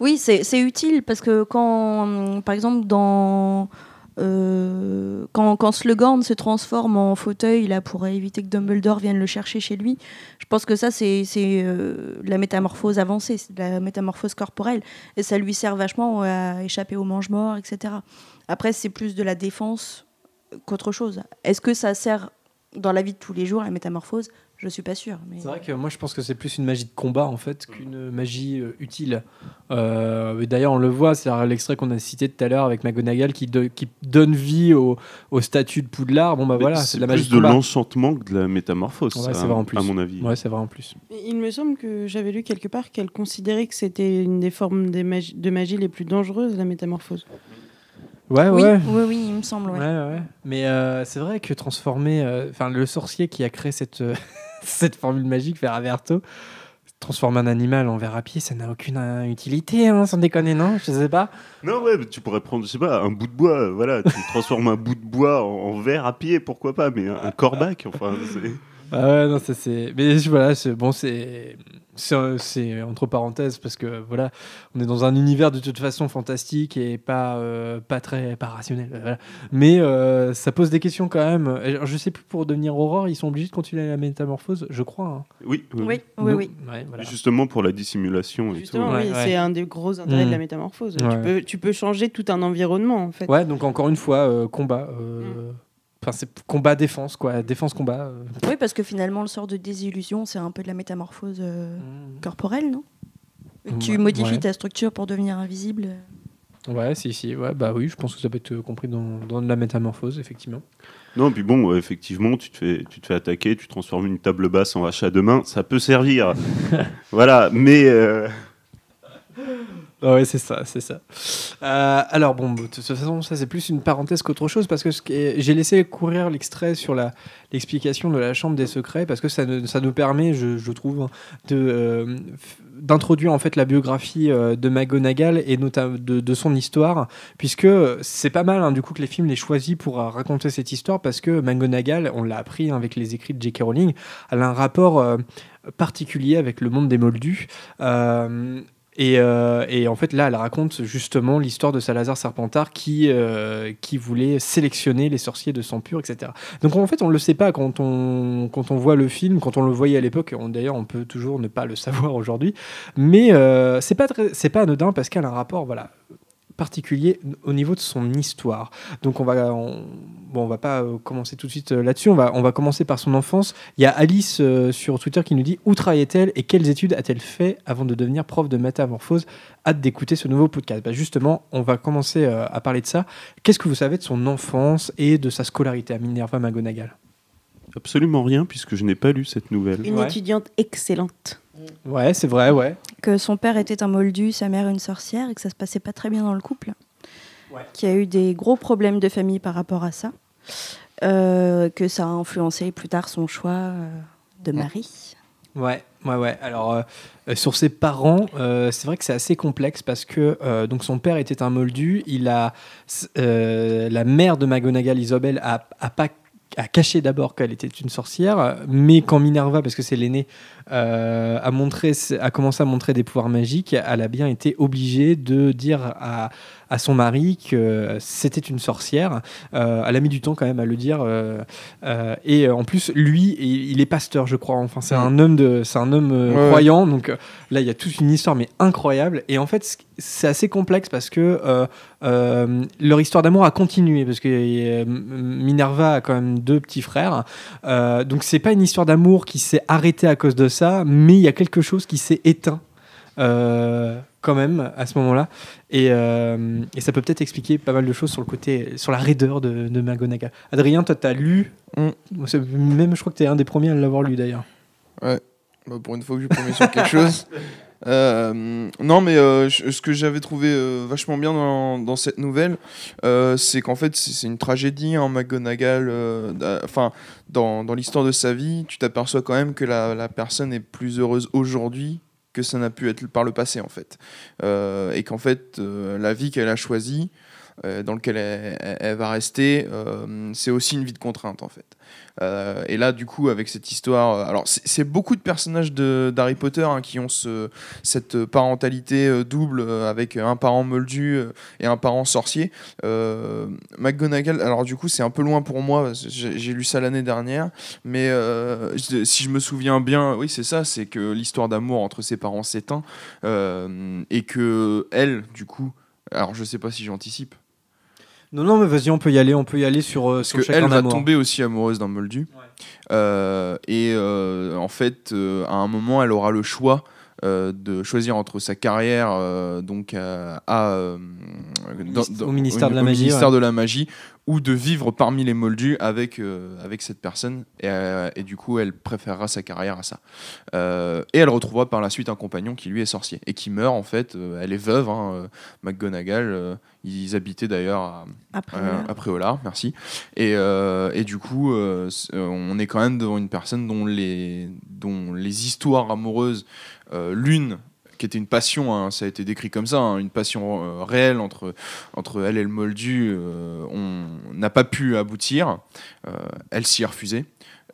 Oui, c'est c'est utile parce que quand, par exemple, dans. Euh, quand, quand Slughorn se transforme en fauteuil là, pour éviter que Dumbledore vienne le chercher chez lui, je pense que ça, c'est euh, la métamorphose avancée, c'est la métamorphose corporelle. Et ça lui sert vachement à échapper aux mange-morts, etc. Après, c'est plus de la défense qu'autre chose. Est-ce que ça sert dans la vie de tous les jours, la métamorphose? Je suis pas sûre. Mais... C'est vrai que moi je pense que c'est plus une magie de combat en fait qu'une magie euh, utile. Euh, D'ailleurs on le voit, c'est l'extrait qu'on a cité tout à l'heure avec McGonagall qui, do- qui donne vie au, au statut de Poudlard. Bon bah Mais voilà, c'est de la magie plus de l'enchantement que de la métamorphose, Ouais, ça, vrai en plus. à mon avis. Ouais, c'est vrai en plus. Il me semble que j'avais lu quelque part qu'elle considérait que c'était une des formes des magi- de magie les plus dangereuses, la métamorphose. Ouais, oui, ouais. oui, oui, il me semble. ouais. Ouais, ouais. Mais euh, c'est vrai que transformer, euh, enfin le sorcier qui a créé cette euh, cette formule magique, Ferraverto, transformer un animal en verre à pied, ça n'a aucune euh, utilité, hein, sans déconner, non? Je sais pas. Non, ouais, mais tu pourrais prendre, je sais pas, un bout de bois, euh, voilà, tu transformes un bout de bois en, en verre à pied, pourquoi pas, mais un, un corbac, enfin, c'est. Ah ouais, non, ça c'est. Mais voilà, c'est bon, c'est c'est euh, c'est entre parenthèses parce que voilà, on est dans un univers de toute façon fantastique et pas euh, pas très pas rationnel. voilà. Mais euh, ça pose des questions quand même. Alors, Je sais plus pour devenir Aurore, ils sont obligés de continuer la métamorphose, je crois. hein. Oui, oui, Oui, oui, Donc, oui. ouais, voilà. Justement pour la dissimulation et Justement, tout. Ouais, oui, ouais. c'est un des gros intérêts de la Mm. métamorphose. Ouais. Tu, peux, tu peux changer tout un environnement, en fait. Ouais, donc encore une fois, euh, combat. euh, Enfin, c'est combat défense quoi, défense combat. euh. Oui, parce que finalement, le sort de désillusion, c'est un peu de la métamorphose euh, corporelle, non? Tu Ouais, modifies ouais. ta structure pour devenir invisible. Ouais, si si, ouais, bah oui, je pense que ça peut être euh, compris dans, dans de la métamorphose effectivement. Non, puis bon, euh, effectivement, tu te, fais, tu te fais attaquer, tu transformes une table basse en hache à deux mains, ça peut servir. voilà, mais. euh, ouais, c'est ça, c'est ça. Euh, alors bon, de toute façon, ça c'est plus une parenthèse qu'autre chose parce que j'ai laissé courir l'extrait sur l'explication de la chambre des secrets parce que ça, nous permet, je, trouve, hein, euh, d'introduire en fait la biographie euh, de McGonagall et notamment de, son histoire puisque c'est pas mal hein, du coup que les films les choisis pour euh, raconter cette histoire parce que McGonagall, on l'a appris hein, avec les écrits de J.K. Rowling, elle a un rapport particulier avec le monde des Moldus. Et, euh, et en fait, là, elle raconte justement l'histoire de Salazar Serpentard qui, euh, voulait sélectionner les sorciers de sang pur, etc. Donc en fait, on ne le sait pas quand on, voit le film, quand on le voyait à l'époque. D'ailleurs, on peut toujours ne pas le savoir aujourd'hui. Mais euh, c'est pas, pas anodin parce qu'elle a un rapport voilà, particulier au niveau de son histoire. Donc on va, on, bon, on va pas euh, commencer tout de suite euh, là-dessus. On va, on va commencer par son enfance. Il y a Alice euh, sur Twitter qui nous dit où travaillait-elle et quelles études a-t-elle fait avant de devenir prof de métamorphose? Hâte d'écouter ce nouveau podcast. Bah, justement, on va commencer à parler de ça. Qu'est-ce que vous savez de son enfance et de sa scolarité à Minerva McGonagall Absolument rien, puisque je n'ai pas lu cette nouvelle. Une Ouais. étudiante excellente. Ouais, c'est vrai, ouais. Que son père était un moldu, sa mère une sorcière, et que ça se passait pas très bien dans le couple. Ouais. Qu'il y a eu des gros problèmes de famille par rapport à ça. Euh, que ça a influencé plus tard son choix euh, de mari. Ouais, ouais, ouais. Alors, euh, sur ses parents, euh, c'est vrai que c'est assez complexe parce que euh, donc son père était un moldu. Il a euh, la mère de McGonagall, Isabelle, a, a pas a caché d'abord qu'elle était une sorcière, mais quand Minerva, parce que c'est l'aîné, euh, a montré, a commencé à montrer des pouvoirs magiques, elle a bien été obligée de dire à, à son mari que c'était une sorcière. Euh, elle a mis du temps quand même à le dire. euh, euh, et en plus, lui, il, est pasteur, je crois. Enfin, c'est un homme de, c'est un homme Ouais, croyant. Donc là, il y a toute une histoire, mais incroyable. Et en fait, c'est assez complexe parce que leur histoire d'amour a continué parce que Minerva a quand même deux petits frères. Donc c'est pas une histoire d'amour qui s'est arrêtée à cause de ça, mais il y a quelque chose qui s'est éteint. euh, quand même à ce moment-là et, euh, et ça peut peut-être expliquer pas mal de choses sur le côté sur la raideur de, de McGonagall Adrien toi t'as lu Mm. Même je crois que t'es un des premiers à l'avoir lu d'ailleurs Bah, pour une fois que je promets sur quelque chose. Euh, non, mais euh, ce que j'avais trouvé euh, vachement bien dans, cette nouvelle, c'est qu'en fait, c'est une tragédie. Hein, McGonagall, enfin, dans, l'histoire de sa vie, tu t'aperçois quand même que la, la personne est plus heureuse aujourd'hui que ça n'a pu être par le passé, en fait. Et qu'en fait, la vie qu'elle a choisie, euh, dans laquelle elle, va rester, euh, c'est aussi une vie de contrainte, en fait. Euh, et là, du coup, avec cette histoire, alors c'est beaucoup de personnages de- d'Harry Potter hein, qui ont ce, cette parentalité double avec un parent moldu et un parent sorcier. McGonagall, alors du coup, c'est un peu loin pour moi, j'ai lu ça l'année dernière, mais si je me souviens bien, oui, c'est ça, c'est que l'histoire d'amour entre ses parents s'éteint et que elle, du coup, alors je sais pas si j'anticipe, non non mais vas-y on peut y aller on peut y aller sur, euh, parce sur que chacun elle va d'amour. tomber aussi amoureuse d'un moldu. Euh, et euh, en fait, euh, à un moment, elle aura le choix euh, de choisir entre sa carrière euh, donc à, à, euh, Ministère- au ministère de la au magie, ministère ouais. de la magie ou de vivre parmi les moldus avec euh, avec cette personne et, euh, et du coup elle préférera sa carrière à ça Euh, et elle retrouvera par la suite un compagnon qui lui est sorcier et qui meurt en fait euh, elle est veuve hein, euh, McGonagall euh, ils habitaient d'ailleurs à, euh, à Préolard, merci. Et, euh, et du coup, euh, on est quand même devant une personne dont les, dont les histoires amoureuses, l'une qui était une passion, hein, ça a été décrit comme ça, hein, une passion euh, réelle entre, entre elle et le Moldu, euh, on n'a pas pu aboutir. Euh, elle s'y.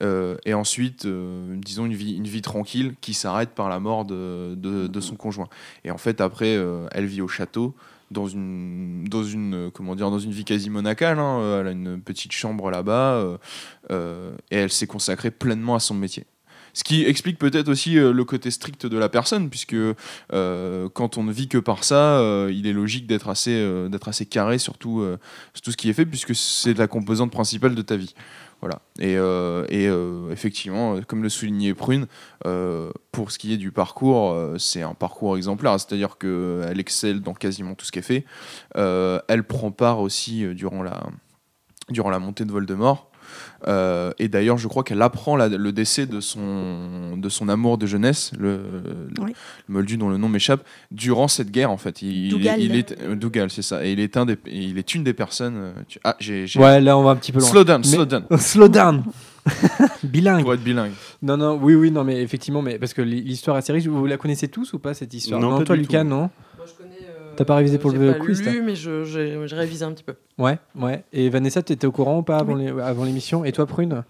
Euh, et ensuite, euh, disons, une vie, une vie tranquille qui s'arrête par la mort de, de- son conjoint. Et en fait, après, euh, elle vit au château. Dans une, dans, une, euh, comment dire, dans une vie quasi monacale, hein, euh, elle a une petite chambre là-bas euh, euh, et elle s'est consacrée pleinement à son métier. Ce qui explique peut-être aussi euh, le côté strict de la personne, puisque euh, quand on ne vit que par ça, euh, il est logique d'être assez, assez carré sur tout, ce qui est fait, puisque c'est la composante principale de ta vie. Voilà. Et, effectivement, comme le soulignait Prune, pour ce qui est du parcours, c'est un parcours exemplaire, c'est-à-dire qu'elle excelle dans quasiment tout ce qu'elle fait. Elle prend part aussi durant la, durant la montée de Voldemort. Euh, et d'ailleurs, je crois qu'elle apprend la- le décès de son, de son amour de jeunesse, le, Oui. le Moldu dont le nom m'échappe, durant cette guerre en fait. Il, Dougal. il est, euh, Dougal, c'est ça. Et il est, un des, il est une des personnes. euh, tu- ah, j'ai. j'ai- Ouais, là on va un petit peu loin. Slow down, Mais- slow down. slow down. bilingue. Pour être bilingue. Non, non, oui, oui, non, mais effectivement, mais parce que l'histoire est assez riche. Vous la connaissez tous ou pas cette histoire? Non, pas toi, du Lucas, tout. non Moi, je connais. euh, T'as pas révisé pour j'ai le pas quiz, lu, mais je- j'ai j'ai révisé un petit peu. Ouais, ouais. Et Vanessa, t'étais au courant ou pas avant l'émission? Et toi, Prune?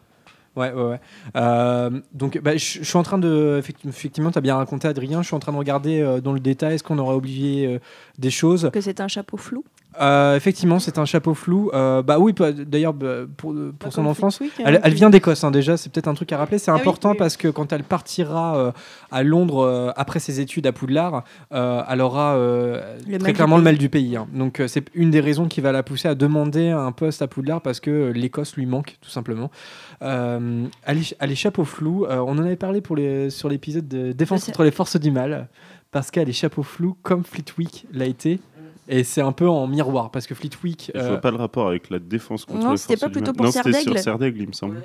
Ouais, ouais, ouais. Euh, donc, bah, je je suis en train de. effecti- Effectivement, tu as bien raconté, Adrien. Je suis en train de regarder euh, dans le détail, est-ce qu'on aurait oublié euh, des choses? Que c'est un chapeau flou? Euh, Effectivement, c'est un chapeau flou. Euh, bah oui, pas- d'ailleurs, bah, pour, pour Pas son enfance. Flitwick, hein, Elle, vient d'Écosse, hein, déjà, c'est peut-être un truc à rappeler. C'est Ah important oui. parce que quand elle partira euh, à Londres euh, après ses études à Poudlard, euh, elle aura euh, très clairement le mal du pays. hein. Donc euh, c'est une des raisons qui va la pousser à demander un poste à Poudlard parce que euh, l'Écosse lui manque, tout simplement. Euh, elle, est, elle est chapeau flou. Euh, on en avait parlé pour les, sur l'épisode de Défense sais. contre les forces du mal parce qu'elle est chapeau flou comme Fleetwick l'a été. Et c'est un peu en miroir parce que Fleetwick. Je euh, vois pas le rapport avec la défense contre Non, c'était pas plutôt pour Non, c'était sur Serdaigle Serdaigle, il me semble.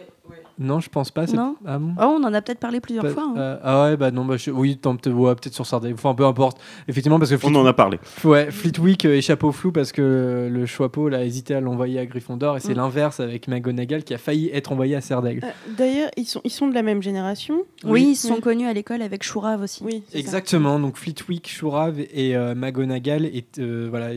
non, je pense pas. c'est- Non. Ah bon Oh, on en a peut-être parlé plusieurs Pas- fois. hein. euh, ah ouais, bah non, bah je- oui, peut-être ouais, peut-être sur Sardaigne. Enfin, peu importe. Effectivement, parce que On en a parlé. ouais, Fleetwick euh, est chapeau flou parce que le Choixpeau a hésité à l'envoyer à Gryffondor et c'est Mm. l'inverse avec McGonagall qui a failli être envoyé à Serdaigle. Euh, D'ailleurs, ils sont, ils sont de la même génération. Oui, ils sont Oui. connus à l'école avec Chourave aussi. Oui, ça. Exactement. Donc Fleetwick, Chourave et euh, McGonagall est, euh, voilà,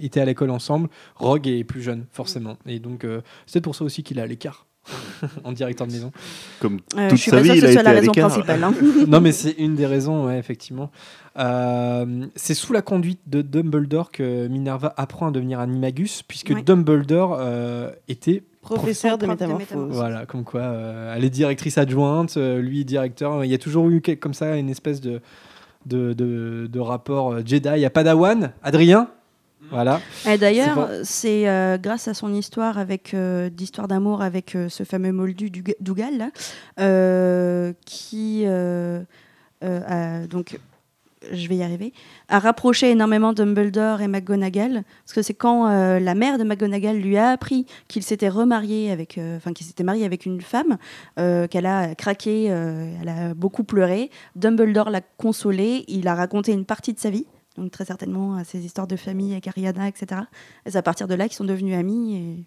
étaient à l'école ensemble. Rogue est plus jeune, forcément. Et donc euh, c'est pour ça aussi qu'il est à l'écart en directeur de maison. Comme Euh, toute je suis sa pas vie, sûre que ce soit la raison l'écart. principale. hein. non, mais c'est une des raisons, ouais, effectivement. Euh, c'est sous la conduite de Dumbledore que Minerva apprend à devenir animagus, puisque Ouais. Dumbledore euh, était. Professeur de Prof de métamorphose. Voilà, comme quoi, euh, elle est directrice adjointe, euh, lui directeur. Il y a toujours eu comme ça une espèce de, de, de, de rapport euh, Jedi à Padawan. Adrien Voilà. Et d'ailleurs, C'est pas- c'est euh, grâce à son histoire avec euh, d'histoire d'amour avec euh, ce fameux Moldu Dougal là, euh, qui euh, euh, a- donc je vais y arriver a rapproché énormément Dumbledore et McGonagall parce que c'est quand euh, la mère de McGonagall lui a appris qu'il s'était remarié avec euh, enfin qu'il s'était marié avec une femme euh, qu'elle a craqué elle a beaucoup pleuré Dumbledore l'a consolée il a raconté une partie de sa vie donc très certainement à ses histoires de famille avec Ariana, etc. Et c'est à partir de là qu'ils sont devenus amis et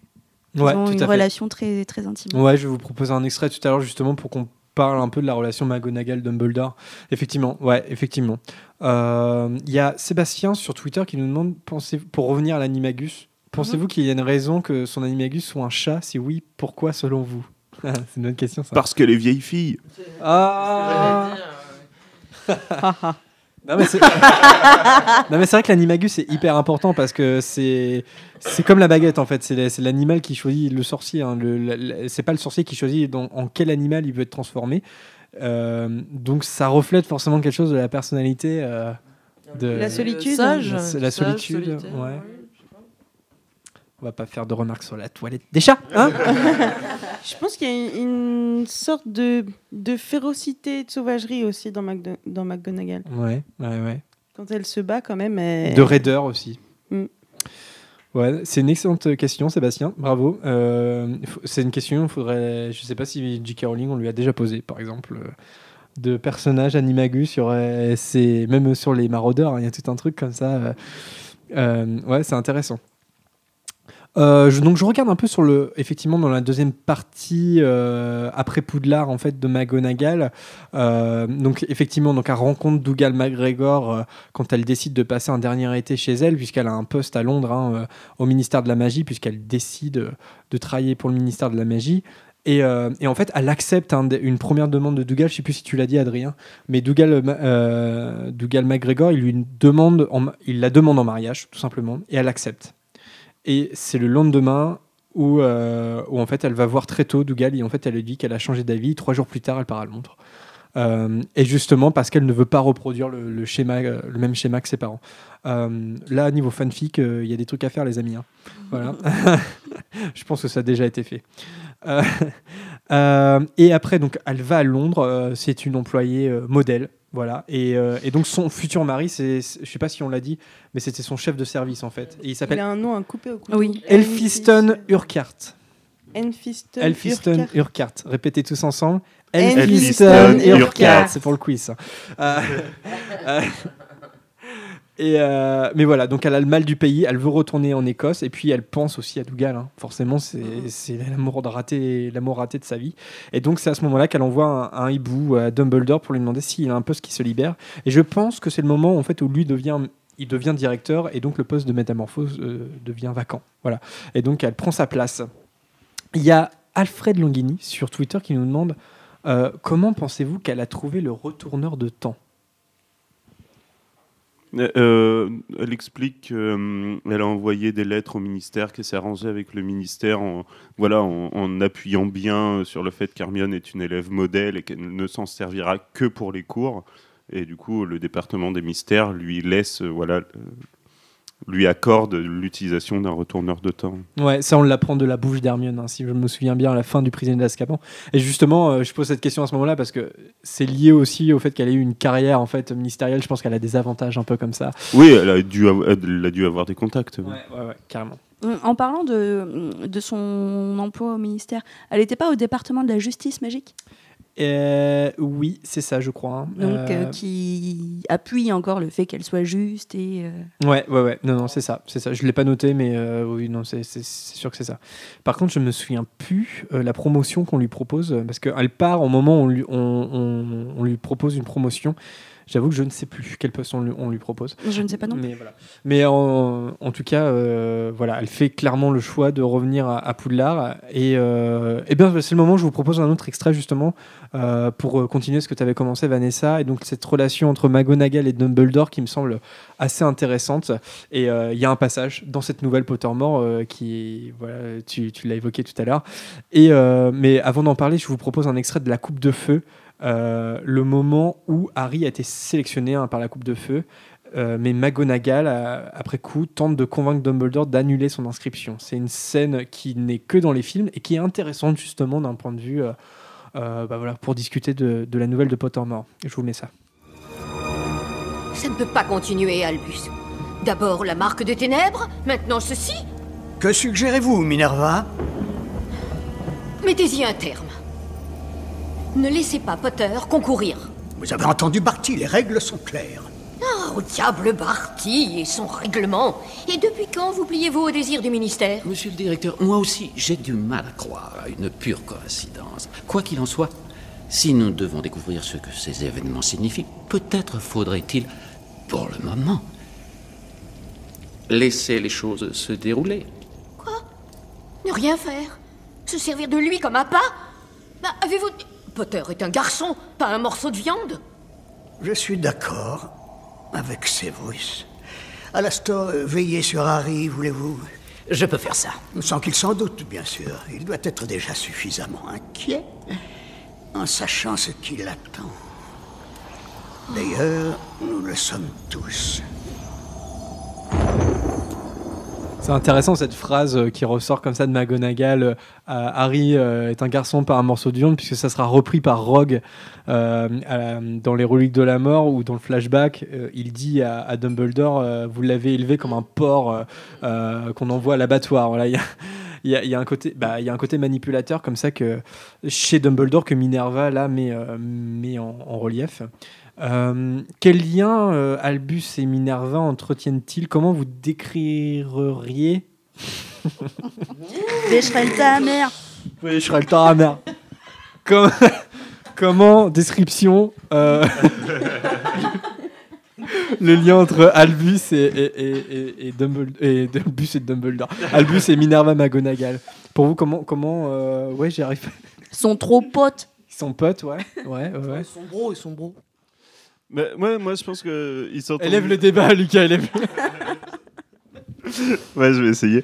ils Ouais, ont une relation très, très intime. Ouais, je vais vous proposer un extrait tout à l'heure justement pour qu'on parle un peu de la relation McGonagall-Dumbledore. Effectivement, ouais, effectivement. Euh, Il y a Sébastien sur Twitter qui nous demande, pensez, pour revenir à l'animagus, pensez-vous qu'il y a une raison que son animagus soit un chat? Si oui, pourquoi selon vous? C'est une bonne question ça. Parce qu'elle est vieille fille. Ah Non mais c'est Non, mais c'est vrai que l'animagus est hyper important parce que c'est c'est comme la baguette en fait, c'est la- c'est l'animal qui choisit le sorcier. hein. C'est pas le sorcier qui choisit dans- en quel animal il veut être transformé. Euh, donc ça reflète forcément quelque chose de la personnalité euh, de La solitude. Sage, C'est la sage, solitude, solitaire, ouais. On va pas faire de remarques sur la toilette des chats, hein Je pense qu'il y a une, sorte de, de férocité, de sauvagerie aussi dans, McDo- dans McGonagall. Ouais, ouais, ouais. Quand elle se bat, quand même. Elle... De raideur aussi. Mm. Ouais, c'est une excellente question, Sébastien. Bravo. Euh, c'est une question, faudrait. Je sais pas si J.K. Rowling on lui a déjà posé, par exemple, euh, de personnages animagus. Aurait, c'est même sur les maraudeurs, hein, il y a tout un truc comme ça. euh, euh, ouais, c'est intéressant. Euh, je- donc je regarde un peu sur le, effectivement dans la deuxième partie euh, après Poudlard en fait de McGonagall. Euh, donc effectivement donc elle rencontre Dougal McGregor euh, quand elle décide de passer un dernier été chez elle puisqu'elle a un poste à Londres hein, au ministère de la magie puisqu'elle décide de travailler pour le ministère de la magie. Et, et en fait, elle accepte une première demande de Dougal. Je sais plus si tu l'as dit, Adrien, mais Dougal, euh, Dougal McGregor, il lui demande, il la demande en mariage, tout simplement, et elle accepte. Et c'est le lendemain où, euh, où en fait, elle va voir très tôt Dougal et en fait, elle lui dit qu'elle a changé d'avis. Trois jours plus tard, elle part à Londres. Euh, et justement parce qu'elle ne veut pas reproduire le, schéma, euh, le même schéma que ses parents. Euh, là, niveau fanfic, il y a des trucs à faire, les amis. hein. Voilà. Je pense que ça a déjà été fait. Et après, donc, elle va à Londres. c'est une employée modèle. Voilà. Et, euh, et donc, son futur mari, c'est, je sais pas si on l'a dit, mais c'était son chef de service en fait. Et il Il s'appelle a un nom à couper au couteau. Oui. Elphiston Urquhart. Elphiston. Elphiston Urquhart. Répétez tous ensemble. Elphiston Urquhart. Urquhart. C'est pour le quiz. ça. Euh, euh, et euh, mais voilà, donc elle a le mal du pays, elle veut retourner en Écosse et puis elle pense aussi à Dougal. hein. Forcément, c'est l'amour de raté, l'amour raté de sa vie. Et donc c'est à ce moment-là qu'elle envoie un, un hibou à Dumbledore pour lui demander s'il a un poste qui se libère. Et je pense que c'est le moment en fait où lui devient il devient directeur et donc le poste de métamorphose euh, devient vacant. Voilà. Et donc elle prend sa place. Il y a Alfred Longhini sur Twitter qui nous demande euh, comment pensez-vous qu'elle a trouvé le retourneur de temps? Euh, elle explique qu'elle a envoyé des lettres au ministère, qu'elle s'est arrangée avec le ministère en, voilà, en, appuyant bien sur le fait qu'Hermione est une élève modèle et qu'elle ne s'en servira que pour les cours. Et du coup, le département des mystères lui laisse, euh, voilà, euh, lui accorde l'utilisation d'un retourneur de temps. Ouais, ça on l'apprend de la bouche d'Hermione, hein, si je me souviens bien, à la fin du prisonnier d'Azkaban. Et justement, euh, je pose cette question à ce moment-là parce que c'est lié aussi au fait qu'elle ait eu une carrière en fait ministérielle. Je pense qu'elle a des avantages un peu comme ça. Oui, elle a dû, av- elle a dû avoir des contacts. oui. Ouais, ouais, ouais, carrément. En parlant de, de son emploi au ministère, elle n'était pas au département de la justice magique? Euh, oui, c'est ça, je crois. hein. Donc, Euh, euh, qui appuie encore le fait qu'elle soit juste et. euh, Ouais, ouais, ouais. Non, non, c'est ça, c'est ça. Je l'ai pas noté, mais oui, non, c'est sûr que c'est ça. Par contre, je me souviens plus la promotion qu'on lui propose parce qu'elle part au moment où on lui, on, on- on lui propose une promotion. J'avoue que je ne sais plus quel poste on lui, on lui propose. Je ne sais pas non plus. Mais voilà. Mais en, en tout cas, euh, voilà, elle fait clairement le choix de revenir à, à Poudlard. Et, euh, eh bien, c'est le moment où je vous propose un autre extrait justement euh, pour continuer ce que tu avais commencé, Vanessa. Et donc cette relation entre McGonagall et Dumbledore qui me semble assez intéressante. Et il y a un passage dans cette nouvelle Pottermore qui, voilà, tu, tu l'as évoqué tout à l'heure. Et mais avant d'en parler, je vous propose un extrait de la Coupe de Feu. Euh, le moment où Harry a été sélectionné hein, par la Coupe de Feu, euh, mais McGonagall, après coup, tente de convaincre Dumbledore d'annuler son inscription. C'est une scène qui n'est que dans les films et qui est intéressante justement d'un point de vue, euh, euh, bah voilà, pour discuter de, de la nouvelle de Pottermore. Je vous mets ça. Ça ne peut pas continuer, Albus. D'abord la marque des ténèbres, maintenant ceci. Que suggérez-vous, Minerva? Mettez-y un terme. Ne laissez pas Potter concourir. Vous avez entendu Barty, les règles sont claires. Ah, au diable Barty et son règlement. Et depuis quand vous pliez-vous au désir du ministère? Monsieur le directeur, moi aussi, j'ai du mal à croire à une pure coïncidence. Quoi qu'il en soit, si nous devons découvrir ce que ces événements signifient, peut-être faudrait-il, pour le moment, laisser les choses se dérouler. Ne rien faire? Se servir de lui comme appât Bah, avez-vous... Potter est un garçon, pas un morceau de viande. Je suis d'accord avec Severus. Alastor, euh, veillez sur Harry, voulez-vous? Je peux faire ça. Sans qu'il s'en doute, bien sûr. Il doit être déjà suffisamment inquiet en sachant ce qui l'attend. D'ailleurs, nous le sommes tous. C'est intéressant cette phrase euh, qui ressort comme ça de McGonagall. euh, Harry euh, est un garçon, pas un morceau de viande, puisque ça sera repris par Rogue euh, dans les Reliques de la Mort ou dans le flashback. il dit à, Dumbledore Vous l'avez élevé comme un porc qu'on envoie à l'abattoir. Voilà, il y a. Un côté, manipulateur comme ça que chez Dumbledore que Minerva met, en relief. Euh, quel lien euh, Albus et Minerva entretiennent-ils? Comment vous décririez? Becherel ta mère. Oui, je serai le temps à merde. Comme- Comment, description, euh, le lien entre Albus et, et, et, et, et Dumbledore, et Albus et Dumbledore. Albus et Minerva McGonagall. Pour vous, comment, comment, euh, ouais, j'y arrive. Ils sont trop potes. Ils sont potes, ouais, ouais, ouais. ouais. Ils sont bros, ils sont bros. Mais, moi, moi, je pense que ils s'entendent. Élève le débat, Lucas, élève. Ouais, je vais essayer.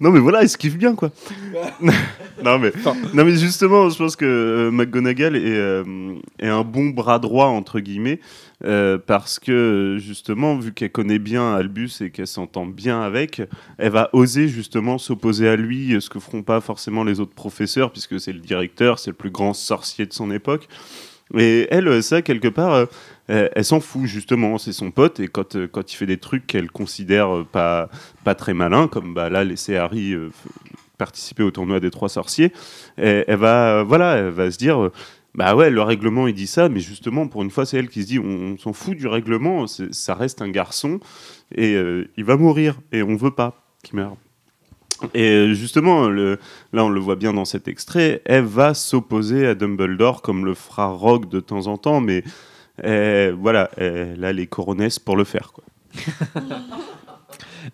non, mais voilà, ils se kiffent bien, quoi. non, mais, non, mais justement, je pense que euh, McGonagall est, euh, est un bon bras droit, entre guillemets, euh, parce que, justement, vu qu'elle connaît bien Albus et qu'elle s'entend bien avec, elle va oser, justement, s'opposer à lui, ce que feront pas forcément les autres professeurs, puisque c'est le directeur, c'est le plus grand sorcier de son époque. Et elle, euh, ça, quelque part, euh, elle, s'en fout, justement. C'est son pote. Et quand, euh, quand il fait des trucs qu'elle considère pas, pas très malins, comme bah, là, laisser Harry participer au tournoi des trois sorciers, elle, va, voilà, elle va se dire. bah ouais, le règlement il dit ça, mais justement pour une fois c'est elle qui se dit on, s'en fout du règlement, ça reste un garçon et il va mourir et on veut pas qu'il meure. Et euh, justement, là on le voit bien dans cet extrait, elle va s'opposer à Dumbledore comme le fera Rogue de temps en temps, mais euh, voilà, elle a les coronesses pour le faire.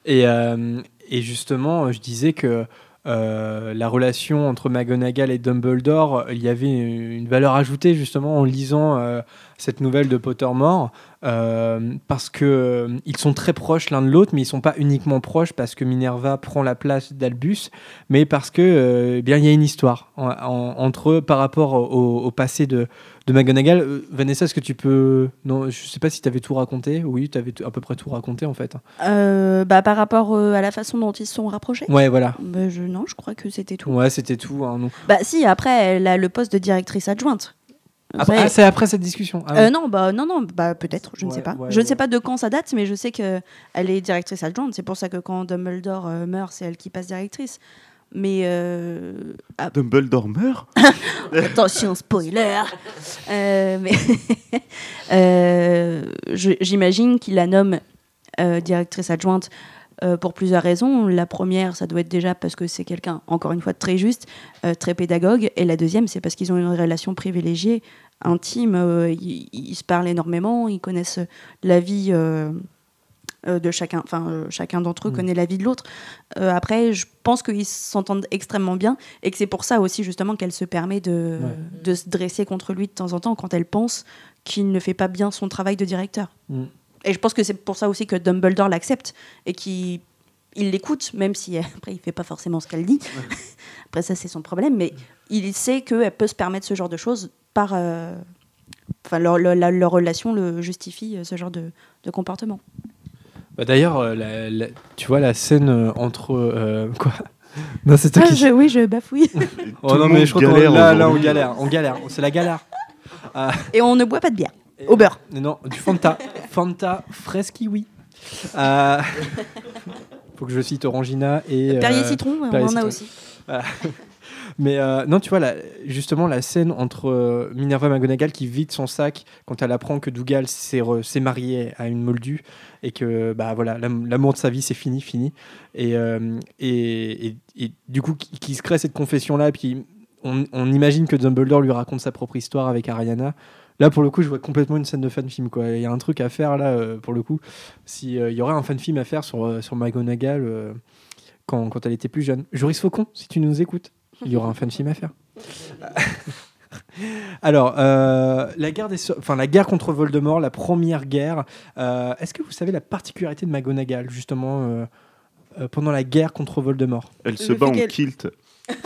Euh, et justement, je disais que euh, la relation entre McGonagall et Dumbledore, il y avait une valeur ajoutée justement en lisant euh, cette nouvelle de Pottermore, euh, parce que euh, ils sont très proches l'un de l'autre, mais ils sont pas uniquement proches parce que Minerva prend la place d'Albus, mais parce que eh bien il y a une histoire en- en- entre eux par rapport au passé de, de McGonagall. Euh, Vanessa, est-ce que tu peux non, je sais pas si tu avais tout raconté. Oui, tu avais à peu près tout raconté en fait. Euh, bah, par rapport euh, à la façon dont ils se sont rapprochés Ouais, voilà. Bah, je, Non, je crois que c'était tout. Ouais, c'était tout. hein, non. Bah si, après, elle a le poste de directrice adjointe. Après- Ouais. ah, c'est après cette discussion. Ah Euh, non, bah non, non, bah peut-être, je ne sais pas. ouais, je ne sais pas de quand ça date, mais je sais que elle est directrice adjointe. C'est pour ça que quand Dumbledore euh, meurt, c'est elle qui passe directrice. Mais euh, ah, Dumbledore meurt attention, spoiler. Euh, mais euh, j'imagine qu'il la nomme directrice adjointe pour plusieurs raisons. La première, ça doit être déjà parce que c'est quelqu'un, encore une fois, de très juste, très pédagogue. Et la deuxième, c'est parce qu'ils ont une relation privilégiée, intime. ils, ils se parlent énormément, ils connaissent la vie. Euh, de chacun, enfin euh, chacun d'entre eux Mm. connaît la vie de l'autre. Euh, après, je pense qu'ils s'entendent extrêmement bien et que c'est pour ça aussi justement qu'elle se permet de, Ouais. de se dresser contre lui de temps en temps quand elle pense qu'il ne fait pas bien son travail de directeur. Mm. Et je pense que c'est pour ça aussi que Dumbledore l'accepte et qu'il il l'écoute, même si après il fait pas forcément ce qu'elle dit. après ça c'est son problème, mais il sait qu'elle peut se permettre ce genre de choses par, euh, enfin leur, leur- la- leur relation le justifie ce genre de, de comportement. Bah, D'ailleurs, euh, la- la- tu vois la scène euh, entre euh, quoi Non, c'est toi Ah, qui. je- oui, je bafouille. Oh Tout le non, monde mais je crois qu'on galère là, là, on aujourd'hui. galère, on galère, c'est la galère. Ah, et on ne boit pas de bière au beurre. non, du Fanta, Fanta fraise kiwi. Euh, faut que je cite Orangina et euh, Perrier citron, on Perrier en a citron. aussi. Mais euh, non, tu vois, la- justement, la scène entre euh, Minerva McGonagall qui vide son sac quand elle apprend que Dougal s'est marié à une moldue et que bah voilà l'am- l'amour de sa vie c'est fini, fini. Et, euh, et, et- et du coup, qui, se crée cette confession-là, puis on, imagine que Dumbledore lui raconte sa propre histoire avec Ariana. Là, pour le coup, je vois complètement une scène de fan film. Quoi. Il y a un truc à faire là, pour le coup. S'il y aurait un fan film à faire sur, sur McGonagall quand, quand elle était plus jeune. Joris Faucon, si tu nous écoutes, il y aura un fan film à faire. Alors, euh, la, guerre des so- enfin, la guerre contre Voldemort, la première guerre, euh, est-ce que vous savez la particularité de McGonagall, justement, euh, euh, pendant la guerre contre Voldemort? Elle se Le bat en kilt.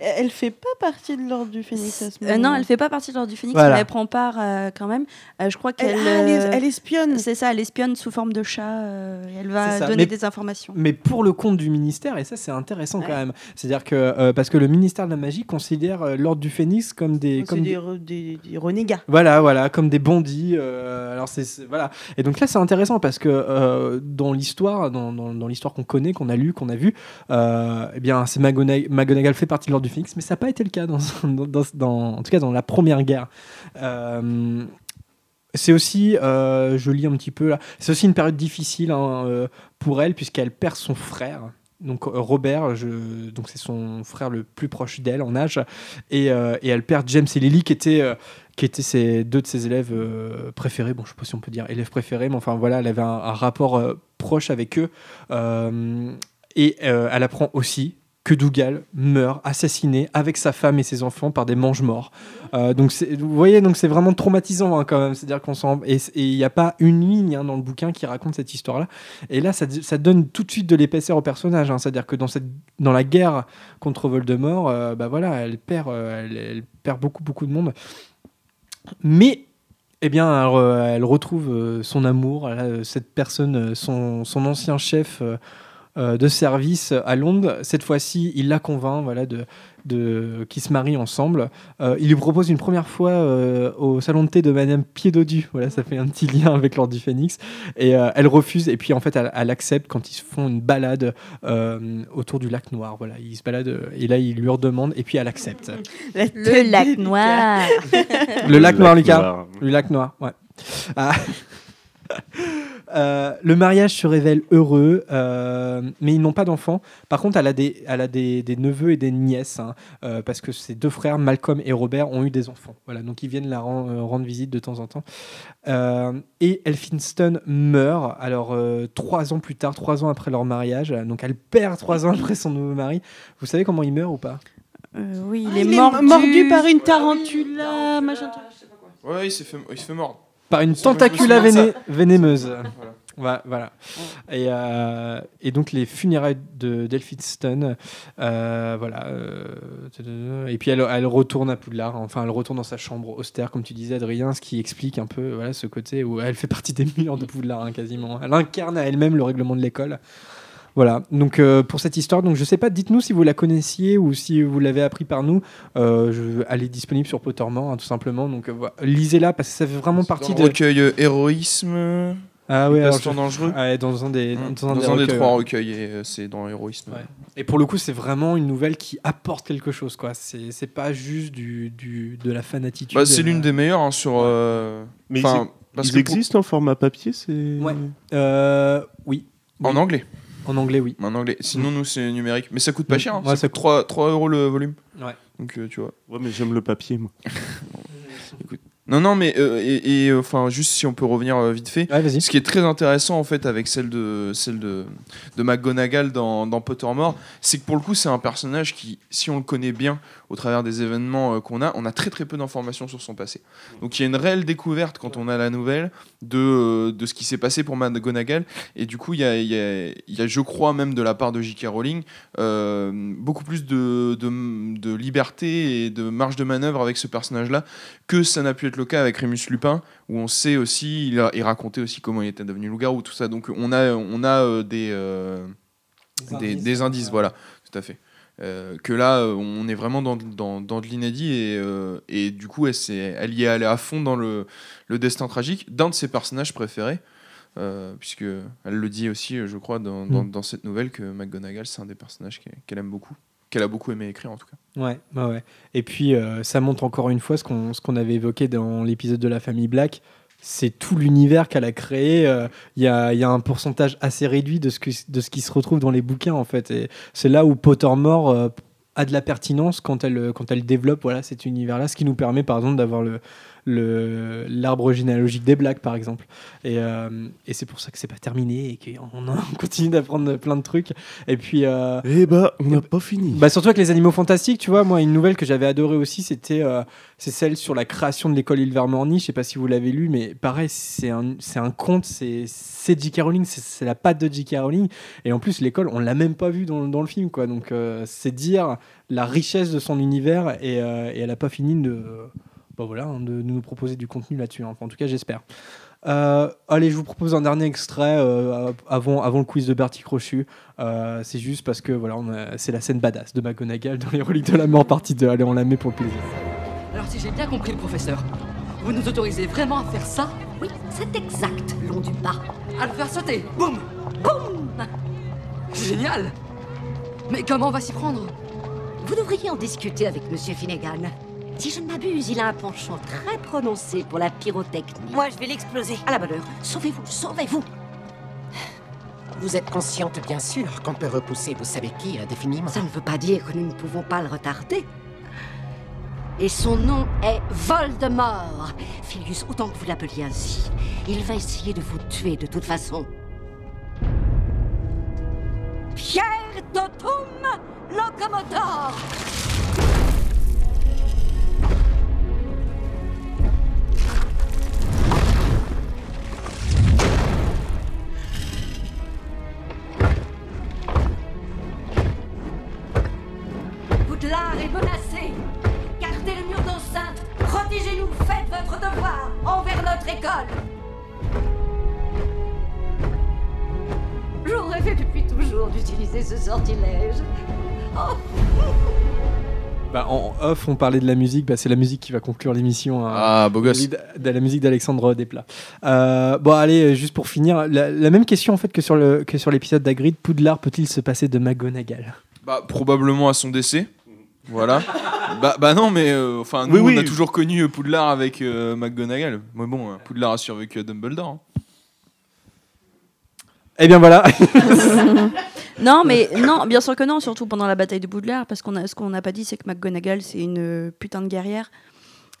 Elle fait pas partie de l'ordre du Phénix à ce Euh, non, elle fait pas partie de l'ordre du Phénix, Voilà. mais elle prend part euh, quand même. Euh, je crois Elle, qu'elle. ah, elle euh, espionne. C'est ça, elle espionne sous forme de chat. euh, et elle va donner mais- des informations. mais pour le compte du ministère, et ça c'est intéressant quand même, c'est-à-dire que euh, parce que le ministère de la magie considère euh, l'ordre du Phénix comme des, C'est comme des, des- re- des, des renégats. Voilà, voilà, comme des bandits. euh, alors c'est voilà. Et donc là, c'est intéressant parce que euh, dans l'histoire, dans, dans- dans l'histoire qu'on connaît, qu'on a lu, qu'on a vu, euh, eh bien, c'est McGonagall, McGonagall fait partie de l'ordre du Mais ça n'a pas été le cas dans, en tout cas dans la première guerre. Euh, c'est aussi, euh, je lis un petit peu là, c'est aussi une période difficile hein, euh, pour elle puisqu'elle perd son frère. Donc Robert, donc c'est son frère le plus proche d'elle en âge, et, elle perd James et Lily qui étaient, qui étaient ses, deux de ses élèves préférés. Bon, je sais pas si on peut dire élèves préférés, mais enfin voilà, elle avait un, rapport proche avec eux, et elle apprend aussi que Dougal meurt assassiné avec sa femme et ses enfants par des mange-morts. Euh, donc vous voyez, donc c'est vraiment traumatisant hein, quand même. C'est-à-dire qu'on s'en et il n'y a pas une ligne hein, dans le bouquin qui raconte cette histoire-là. Et là, ça, donne tout de suite de l'épaisseur au personnage. hein. C'est-à-dire que dans cette dans la guerre contre Voldemort, euh, bah voilà, elle perd, euh, elle, perd beaucoup beaucoup de monde. Mais eh bien, elle, elle retrouve son amour, cette personne, son, son ancien chef euh, de service à Londres. Cette fois-ci, il la convainc voilà, de, de, qu'ils se marient ensemble. Euh, il lui propose une première fois euh, au salon de thé de Madame Pied-Dodu. Voilà, ça fait un petit lien avec Lord du Phénix. Et euh, elle refuse. Et puis, en fait, elle, elle accepte quand ils se font une balade euh, autour du lac Noir. Voilà, ils se baladent. Et là, il lui redemande. Et puis, elle accepte. Le lac noir. Le lac Le noir, Lucas. Le lac noir, ouais. Ah. Euh, le mariage se révèle heureux, euh, mais ils n'ont pas d'enfants. Par contre, elle a des, elle a des, des neveux et des nièces, hein, euh, parce que ses deux frères, Malcolm et Robert, ont eu des enfants. Voilà, donc ils viennent la ren- euh, rendre visite de temps en temps. Euh, et Elphinstone meurt, alors euh, trois ans plus tard, trois ans après leur mariage. Donc elle perd trois ans après son nouveau mari. Vous savez comment il meurt ou pas? Euh, oui, Ah, il est il est mordu. mordu par une tarentula, machin. Ouais, il s'est fait, il se fait mordre. Par une tentacula véné- vénémeuse. Voilà. Voilà. voilà. Et, euh, et donc les funérailles de d'Elphinstone, euh, voilà. euh, et puis elle, elle retourne à Poudlard, enfin elle retourne dans sa chambre austère, comme tu disais Adrien, ce qui explique un peu voilà, ce côté où elle fait partie des murs de Poudlard hein, quasiment. Elle incarne à elle-même le règlement de l'école. Voilà, donc euh, pour cette histoire, donc je sais pas, dites-nous si vous la connaissiez ou si vous l'avez appris par nous. Euh, je, elle est disponible sur Pottermore, hein, tout simplement. Donc euh, voilà. lisez-la parce que ça fait vraiment partie Dans de. le recueil euh, héroïsme. Ah ouais, alors je- dangereux. Ouais, dans un des, Mmh. dans un Dans des un des recueils, trois ouais. recueils, et euh, c'est dans héroïsme. Ouais. Et pour le coup, c'est vraiment une nouvelle qui apporte quelque chose, quoi. C'est c'est pas juste du, du, de la fanatitude. Bah, c'est euh, l'une des meilleures hein, sur. euh, Mais enfin, ils, parce ils que pour- existent en format papier, c'est. Ouais. Euh, oui. En Oui. anglais. En anglais, oui. En anglais. Sinon, nous, c'est numérique. Mais ça coûte pas Mm. cher. hein. Ouais, ça ça coûte 3, 3 euros le volume. Ouais. Donc, euh, tu vois. Ouais, mais j'aime le papier, moi. Non, non, mais euh, et, et, euh, enfin, juste si on peut revenir euh, vite fait. Ouais, vas-y. Ce qui est très intéressant en fait avec celle de celle de, de McGonagall dans, dans Pottermore, c'est que pour le coup c'est un personnage qui, si on le connaît bien au travers des événements euh, qu'on a, on a très très peu d'informations sur son passé. Donc il y a une réelle découverte quand on a la nouvelle de, euh, de ce qui s'est passé pour McGonagall et du coup il y a, y, a, y a, je crois même de la part de J.K. Rowling euh, beaucoup plus de, de, de liberté et de marge de manœuvre avec ce personnage-là que ça n'a pu être le cas avec Rémus Lupin où on sait aussi, il, a- il racontait aussi comment il était devenu loup-garou, tout ça. Donc on a, on a euh, des, des, des indices, voilà, tout à fait. Euh, que là, euh, on est vraiment dans, dans, dans de l'inédit et, euh, et du coup, elle, y est allée à fond dans le, le destin tragique d'un de ses personnages préférés. Euh, puisque elle le dit aussi, je crois, dans, Mm. dans cette nouvelle que McGonagall, c'est un des personnages qu'elle aime beaucoup, qu'elle a beaucoup aimé écrire en tout cas. Ouais, ouais, ouais. Et puis, euh, ça montre encore une fois ce qu'on ce qu'on avait évoqué dans l'épisode de la famille Black. C'est tout l'univers qu'elle a créé. euh, Il y, a, y a un pourcentage assez réduit de ce, que, de ce qui se retrouve dans les bouquins, en fait. Et c'est là où Pottermore euh, a de la pertinence quand elle, quand elle développe voilà, cet univers-là, ce qui nous permet, par exemple, d'avoir le- l'arbre généalogique des Blacks, par exemple. Et, euh, et c'est pour ça que c'est pas terminé et qu'on on continue d'apprendre plein de trucs. Et puis. euh, Eh bah, on n'a pas fini. bah surtout avec les animaux fantastiques, tu vois, moi une nouvelle que j'avais adorée aussi, c'était euh, c'est celle sur la création de l'école Ilvermorny. Je sais pas si vous l'avez lu, mais pareil, c'est un un conte, c'est J.K. Rowling, c'est- la patte de J.K. Rowling. Et en plus l'école, on l'a même pas vu dans, dans le film, quoi. Donc euh, c'est dire la richesse de son univers et, euh, et elle a pas fini de bah voilà hein, de, de nous proposer du contenu là-dessus. hein. Enfin, en tout cas, j'espère. Euh, allez, je vous propose un dernier extrait euh, avant, avant le quiz de Bertie Crochu. Euh, c'est juste parce que voilà, c'est la scène badass de McGonagall dans les reliques de la mort partie 2. Allez, on la met pour le plaisir. Alors si j'ai bien compris le professeur, vous nous autorisez vraiment à faire ça? Oui, c'est exact, long du pas. À le faire sauter Boum Boum Génial Mais comment on va s'y prendre? Vous devriez en discuter avec Monsieur Finnegan. Si je ne m'abuse, il a un penchant très prononcé pour la pyrotechnie. Moi, je vais l'exploser. À la bonne heure. Sauvez-vous, sauvez-vous. Vous êtes consciente, bien sûr, qu'on peut repousser vous savez qui indéfiniment. Ça ne veut pas dire que nous ne pouvons pas le retarder. Et son nom est Voldemort. Filius, autant que vous l'appeliez ainsi, il va essayer de vous tuer de toute façon. Pierre Totum Locomotor Poudlard est menacé. Gardez le mur d'enceinte. Protégez-nous. Faites votre devoir envers notre école. J'en rêvais depuis toujours d'utiliser ce sortilège. Oh. Bah, en off, on parlait de la musique. Bah, c'est la musique qui va conclure l'émission. hein. Ah, beau gosse. De, de la musique d'Alexandre Desplat. Euh, bon, allez, juste pour finir, la, la même question en fait que sur le que sur l'épisode d'Agrid. Poudlard peut-il se passer de McGonagall? Bah, probablement à son décès. Voilà. bah, bah non, mais euh, enfin, nous, Oui, on oui. a toujours connu euh, Poudlard avec euh, McGonagall. Mais bon, euh, Poudlard a survécu à Dumbledore. hein. Eh bien voilà. non, mais non, bien sûr que non, surtout pendant la bataille de Poudlard, parce qu'on a ce qu'on n'a pas dit, c'est que McGonagall c'est une euh, putain de guerrière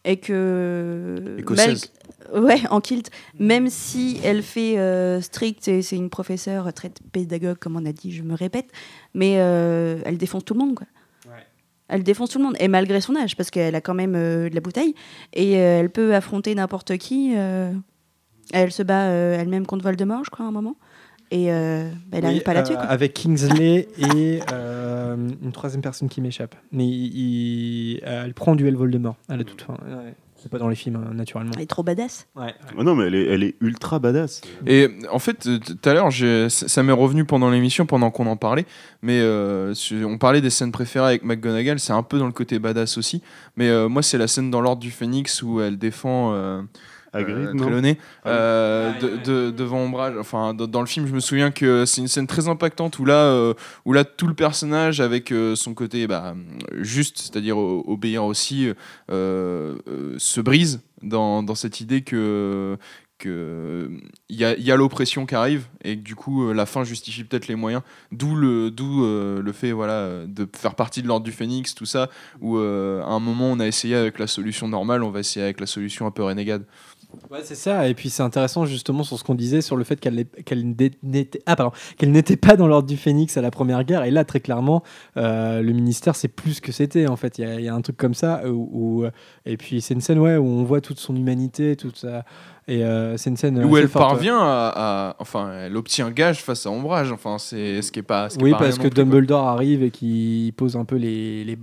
et que Écossaise. Ouais, en kilt, même si elle fait euh, strict et c'est une professeure très pédagogue, comme on a dit, je me répète, mais euh, elle défonce tout le monde, quoi. Elle défonce tout le monde, et malgré son âge, parce qu'elle a quand même euh, de la bouteille, et euh, elle peut affronter n'importe qui. euh, elle se bat elle-même contre Voldemort, je crois, à un moment. Et bah, elle n'arrive Oui, pas à la tuer. quoi. avec Kingsley et une troisième personne qui m'échappe. Mais il- il- elle prend duel Voldemort à la toute fin. Ouais. C'est pas dans les films, hein, naturellement. Elle est trop badass. Ouais. Ah non, mais elle est, elle est ultra badass. Et en fait, euh, tout à l'heure, ça m'est revenu pendant l'émission, pendant qu'on en parlait. Mais euh, on parlait des scènes préférées avec McGonagall, c'est un peu dans le côté badass aussi. Mais euh, moi, c'est la scène dans l'Ordre du Phénix où elle défend. Euh, Hagrid, euh, Trelawney, Ah euh, de- de- devant Ombrage. Enfin, dans, dans le film, je me souviens que c'est une scène très impactante où là, euh, où là tout le personnage avec euh, son côté bah, juste, c'est-à-dire obéir aussi, euh, euh, se brise dans, dans cette idée que que il y a, il y a l'oppression qui arrive et que du coup la fin justifie peut-être les moyens. D'où le d'où euh, le fait voilà de faire partie de l'ordre du phénix tout ça où euh, à un moment on a essayé avec la solution normale on va essayer avec la solution un peu renégade Ouais, c'est ça. Et puis c'est intéressant justement sur ce qu'on disait sur le fait qu'elle qu'elle n'était ah, n'était pas dans l'ordre du Phénix à la première guerre. Et là, très clairement, euh, le ministère, c'est plus ce que c'était en fait. Il y, a- il y a un truc comme ça. Où, où- et puis c'est une scène ouais, où on voit toute son humanité, toute sa. Et euh, c'est une scène. où elle forte, ouais. parvient à, à- enfin elle obtient gage face à Ombrage enfin c'est ce qui est pas ce qui est Oui, pas parce que quoi. Dumbledore arrive et qui pose un peu les. les...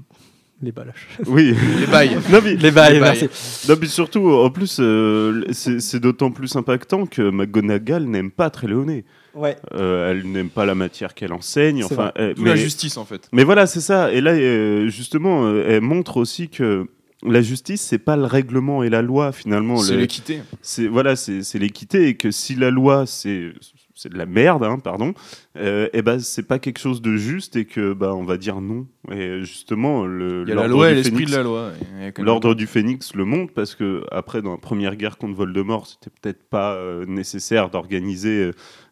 Les baloches. Oui, Les bails. Non, mais- Les bails, Les bails. merci. Non, mais surtout, en plus, euh, c'est c'est d'autant plus impactant que McGonagall n'aime pas Trelawney. Ouais. Euh, elle n'aime pas la matière qu'elle enseigne. C'est Enfin, vrai. euh, D'où la justice en fait Mais voilà, c'est ça. Et là, euh, justement, euh, elle montre aussi que la justice, c'est pas le règlement et la loi finalement. c'est l'équité C'est voilà, c'est c'est l'équité et que si la loi c'est c'est de la merde, hein, pardon, euh, et ben c'est pas quelque chose de juste et que bah on va dire non. Et justement, le il y a la l'ordre loi et du l'esprit de la loi L'ordre du Phénix le montre parce que après dans la première guerre contre Voldemort, c'était peut-être pas euh, nécessaire d'organiser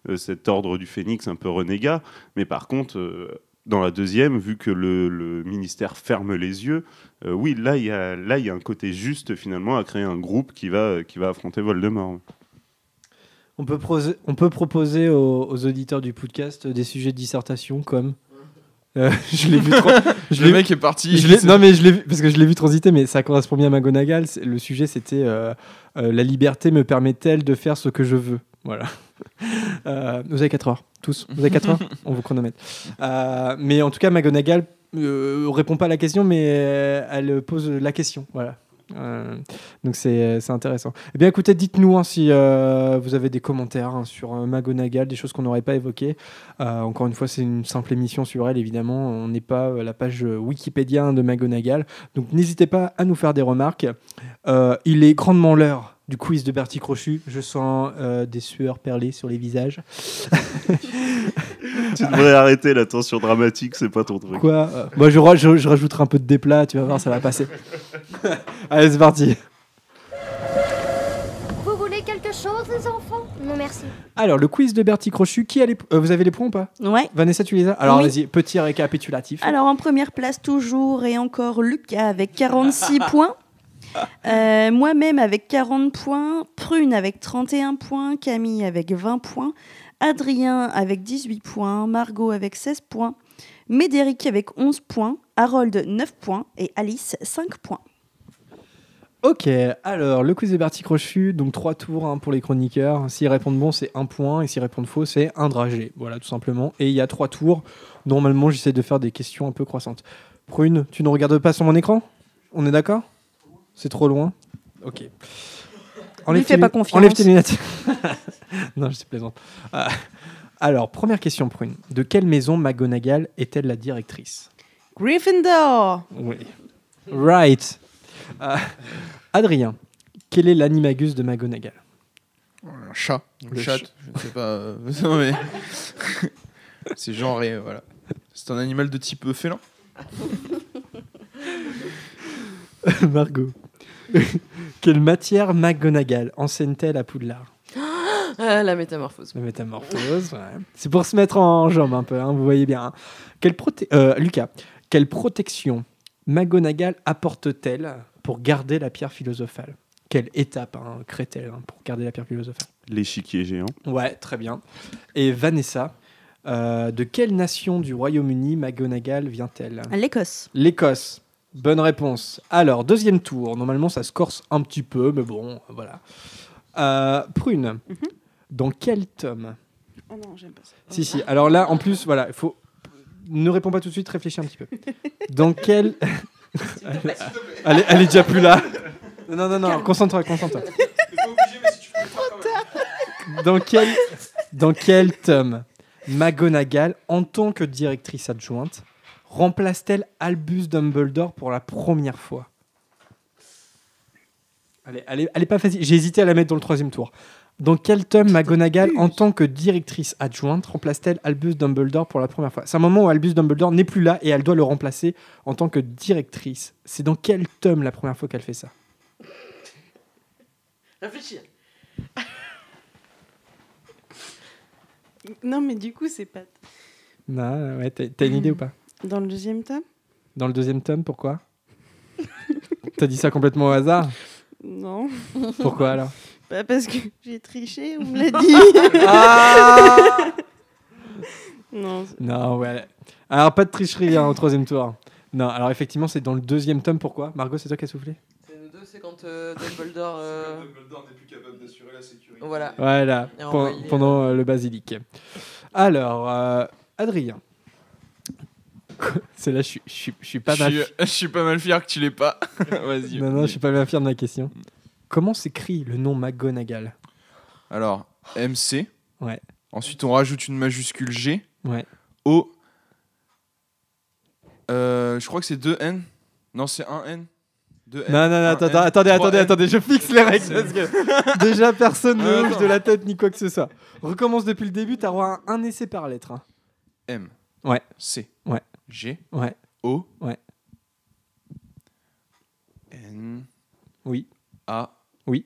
euh, cet ordre du Phénix un peu renégat, mais par contre dans la deuxième, vu que le, le ministère ferme les yeux, euh, oui là il y a là il y a un côté juste finalement à créer un groupe qui va qui va affronter Voldemort. On peut, proser- on peut proposer aux, aux auditeurs du podcast des sujets de dissertation comme. Euh, je l'ai vu. je le mec est parti je non mais je l'ai vu parce que je l'ai vu transiter, mais ça correspond bien à McGonagall. C'est- Le sujet c'était euh, euh, la liberté me permet-elle de faire ce que je veux? Voilà. Vous avez 4 heures, tous. Vous avez 4 heures? On vous chronomètre. Mais en tout cas, McGonagall répond pas à la question, mais elle pose la question. Voilà. Euh, donc c'est c'est intéressant. Eh bien écoutez, dites-nous hein, si euh, vous avez des commentaires hein, sur euh, McGonagall, des choses qu'on n'aurait pas évoquées. Euh, encore une fois, c'est une simple émission sur elle, évidemment. On n'est pas euh, la page euh, Wikipédia hein, de McGonagall. Donc n'hésitez pas à nous faire des remarques. Euh, il est grandement l'heure du quiz de Bertie Crochu. Je sens euh, des sueurs perlées sur les visages. tu devrais arrêter la tension dramatique, c'est pas ton truc. Quoi Euh, Moi, je, ra- je, je rajouterai un peu de déplat, tu vas voir, ça va passer. Allez, c'est parti. Vous voulez quelque chose, les enfants? Non, merci. Alors, le quiz de Bertie Crochu, qui a les... euh, vous avez les points ou pas? Ouais. Vanessa, tu les as? Alors, Oui. vas-y, petit récapitulatif. Alors en première place toujours et encore Lucas avec 46 points. Euh, Moi-même avec 40 points, Prune avec 31 points, Camille avec 20 points, Adrien avec 18 points, Margot avec 16 points, Médéric avec 11 points, Harold 9 points et Alice 5 points. Ok, alors le quiz de Bertie Crochu, donc trois tours pour les chroniqueurs. S'ils répondent bon, c'est un point, et s'ils répondent faux, c'est un dragé. Voilà, tout simplement. Et il y a trois tours. Normalement, j'essaie de faire des questions un peu croissantes. Prune, tu ne regardes pas sur mon écran? On est d'accord? C'est trop loin? Ok. Lui fais pas confiance. Enlève tes lunettes. non, je suis plaisante. Ah, Alors, première question, Prune. De quelle maison McGonagall est-elle la directrice? Gryffindor Oui. Right. Euh, Adrien, quel est l'animagus de McGonagall? Un chat. Une Le chatte, ch- je ne sais pas. euh, non, mais. c'est genré, voilà. C'est un animal de type euh, félin Margot. Quelle matière McGonagall enseigne-t-elle à Poudlard? Ah, la métamorphose. La métamorphose, ouais. C'est pour se mettre en jambe un peu, hein, vous voyez bien. hein. Quelle proté- euh, Lucas, quelle protection McGonagall apporte-t-elle pour garder la pierre philosophale? Quelle étape hein, crée-t-elle hein, pour garder la pierre philosophale? L'échiquier géant. Ouais, très bien. Et Vanessa, euh, de quelle nation du Royaume-Uni McGonagall vient-elle? L'Écosse. L'Écosse. Bonne réponse. Alors, deuxième tour. Normalement, ça se corse un petit peu, mais bon, voilà. Euh, Prune, dans quel tome? Oh non, j'aime pas ça. Si, si. Alors là, en plus, voilà, il faut. Ne réponds pas tout de suite, réfléchis un petit peu. Dans quel. elle, est, elle est déjà plus là. Non, non, non, concentre-toi, concentre-toi. Dans quel, dans quel tome? McGonagall, en tant que directrice adjointe, remplace-t-elle Albus Dumbledore pour la première fois? Allez, elle est, elle est pas facile. J'ai hésité à la mettre dans le troisième tour. Dans quel tome McGonagall, en tant que directrice adjointe, remplace-t-elle Albus Dumbledore pour la première fois? C'est un moment où Albus Dumbledore n'est plus là et elle doit le remplacer en tant que directrice. C'est dans quel tome la première fois qu'elle fait ça? Réfléchis. Non, mais du coup, c'est pas. Non, ouais, t'as t'as une idée ou pas? Dans le deuxième tome Dans le deuxième tome, pourquoi T'as dit ça complètement au hasard Non. Pourquoi alors Bah, parce que j'ai triché, on me l'a dit. Ah non. Non, ouais. Alors, pas de tricherie hein, au troisième tour. Non, alors effectivement, c'est dans le deuxième tome. Pourquoi Margot, c'est toi qui as soufflé C'est nous deux, c'est quand euh, Dumbledore. euh, Dumbledore n'est plus capable d'assurer la sécurité. Voilà. Voilà, pendant euh, le basilic. Alors, euh, Adrien. C'est là, je suis- je suis je suis pas je, mal. suis, je suis pas mal fier que tu l'aies pas. Vas-y. Non, non, je suis pas bien fier de ma question. Comment s'écrit le nom McGonagall? Alors, MC. Ouais. Ensuite, on rajoute une majuscule G. Ouais. O. Euh, je crois que c'est 2 N. Non, c'est 1 N. 2 N. Non, non, non, un attends, N, attendez, attendez, N. attendez, je fixe les règles parce que déjà personne ne bouge de la tête ni quoi que ce soit. Recommence depuis le début, t'as droit à un essai par lettre. hein. M. Ouais. C. Ouais. G. Ouais. O. Ouais. N. Oui. A. Oui.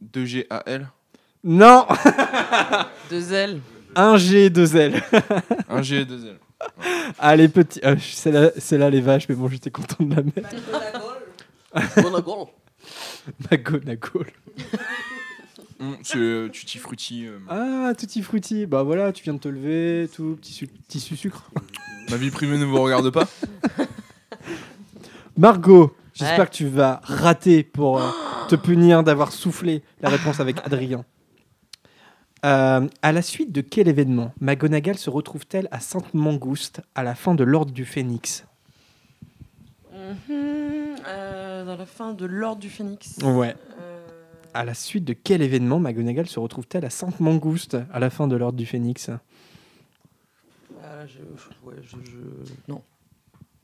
2 G A L. Non Deux ailes. Un G, deux L. Un G, deux L. Allez, petit. euh, c'est là, c'est là les vaches, mais bon, j'étais content de la mettre. Monagon. McGonagall. Hum, c'est euh, Tutti Frutti. euh, Ah, tutti frutti. Bah voilà, tu viens de te lever, tout, petit, su- petit sucre. Ma vie privée ne vous regarde pas. Margot, j'espère Ouais. que tu vas rater pour euh, te punir d'avoir soufflé la réponse avec Adrien. Euh, à la suite de quel événement McGonagall se retrouve-t-elle à Sainte-Mangouste à la fin de l'Ordre du Phénix? Mhm, euh, dans la fin de l'Ordre du Phénix. Ouais. Euh, À la suite de quel événement McGonagall se retrouve-t-elle à Sainte-Mangouste à la fin de l'Ordre du Phénix? Ah, je, je- ouais, je, je- Non.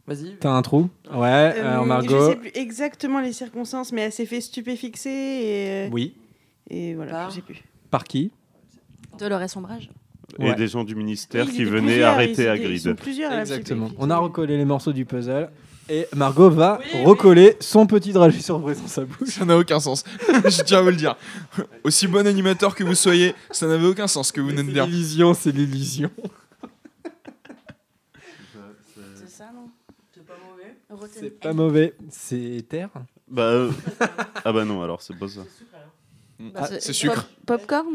Vas-y. T'as un trou? Ouais, Euh, Je Margot. sais plus exactement les circonstances, mais elle s'est fait stupéfixer et. euh, Oui. Et voilà, je sais plus. Par qui? Dolores Ombrage. Et Ouais. des gens du ministère Oui, qui venaient arrêter Hagrid. ils sont plusieurs à la Exactement. On a recollé les morceaux du puzzle. Et Margot va recoller son petit dragé surprise dans sa bouche. Ça n'a aucun sens. Je tiens à vous le dire. Aussi bon animateur que vous soyez, ça n'avait aucun sens ce que vous venez de dire. L'illusion, c'est l'illusion. C'est ça, non? C'est pas mauvais. C'est pas mauvais. C'est terre Bah. euh, ah bah non, alors c'est pas ça. Bah, Ah, c'est sucre. Pop- Popcorn?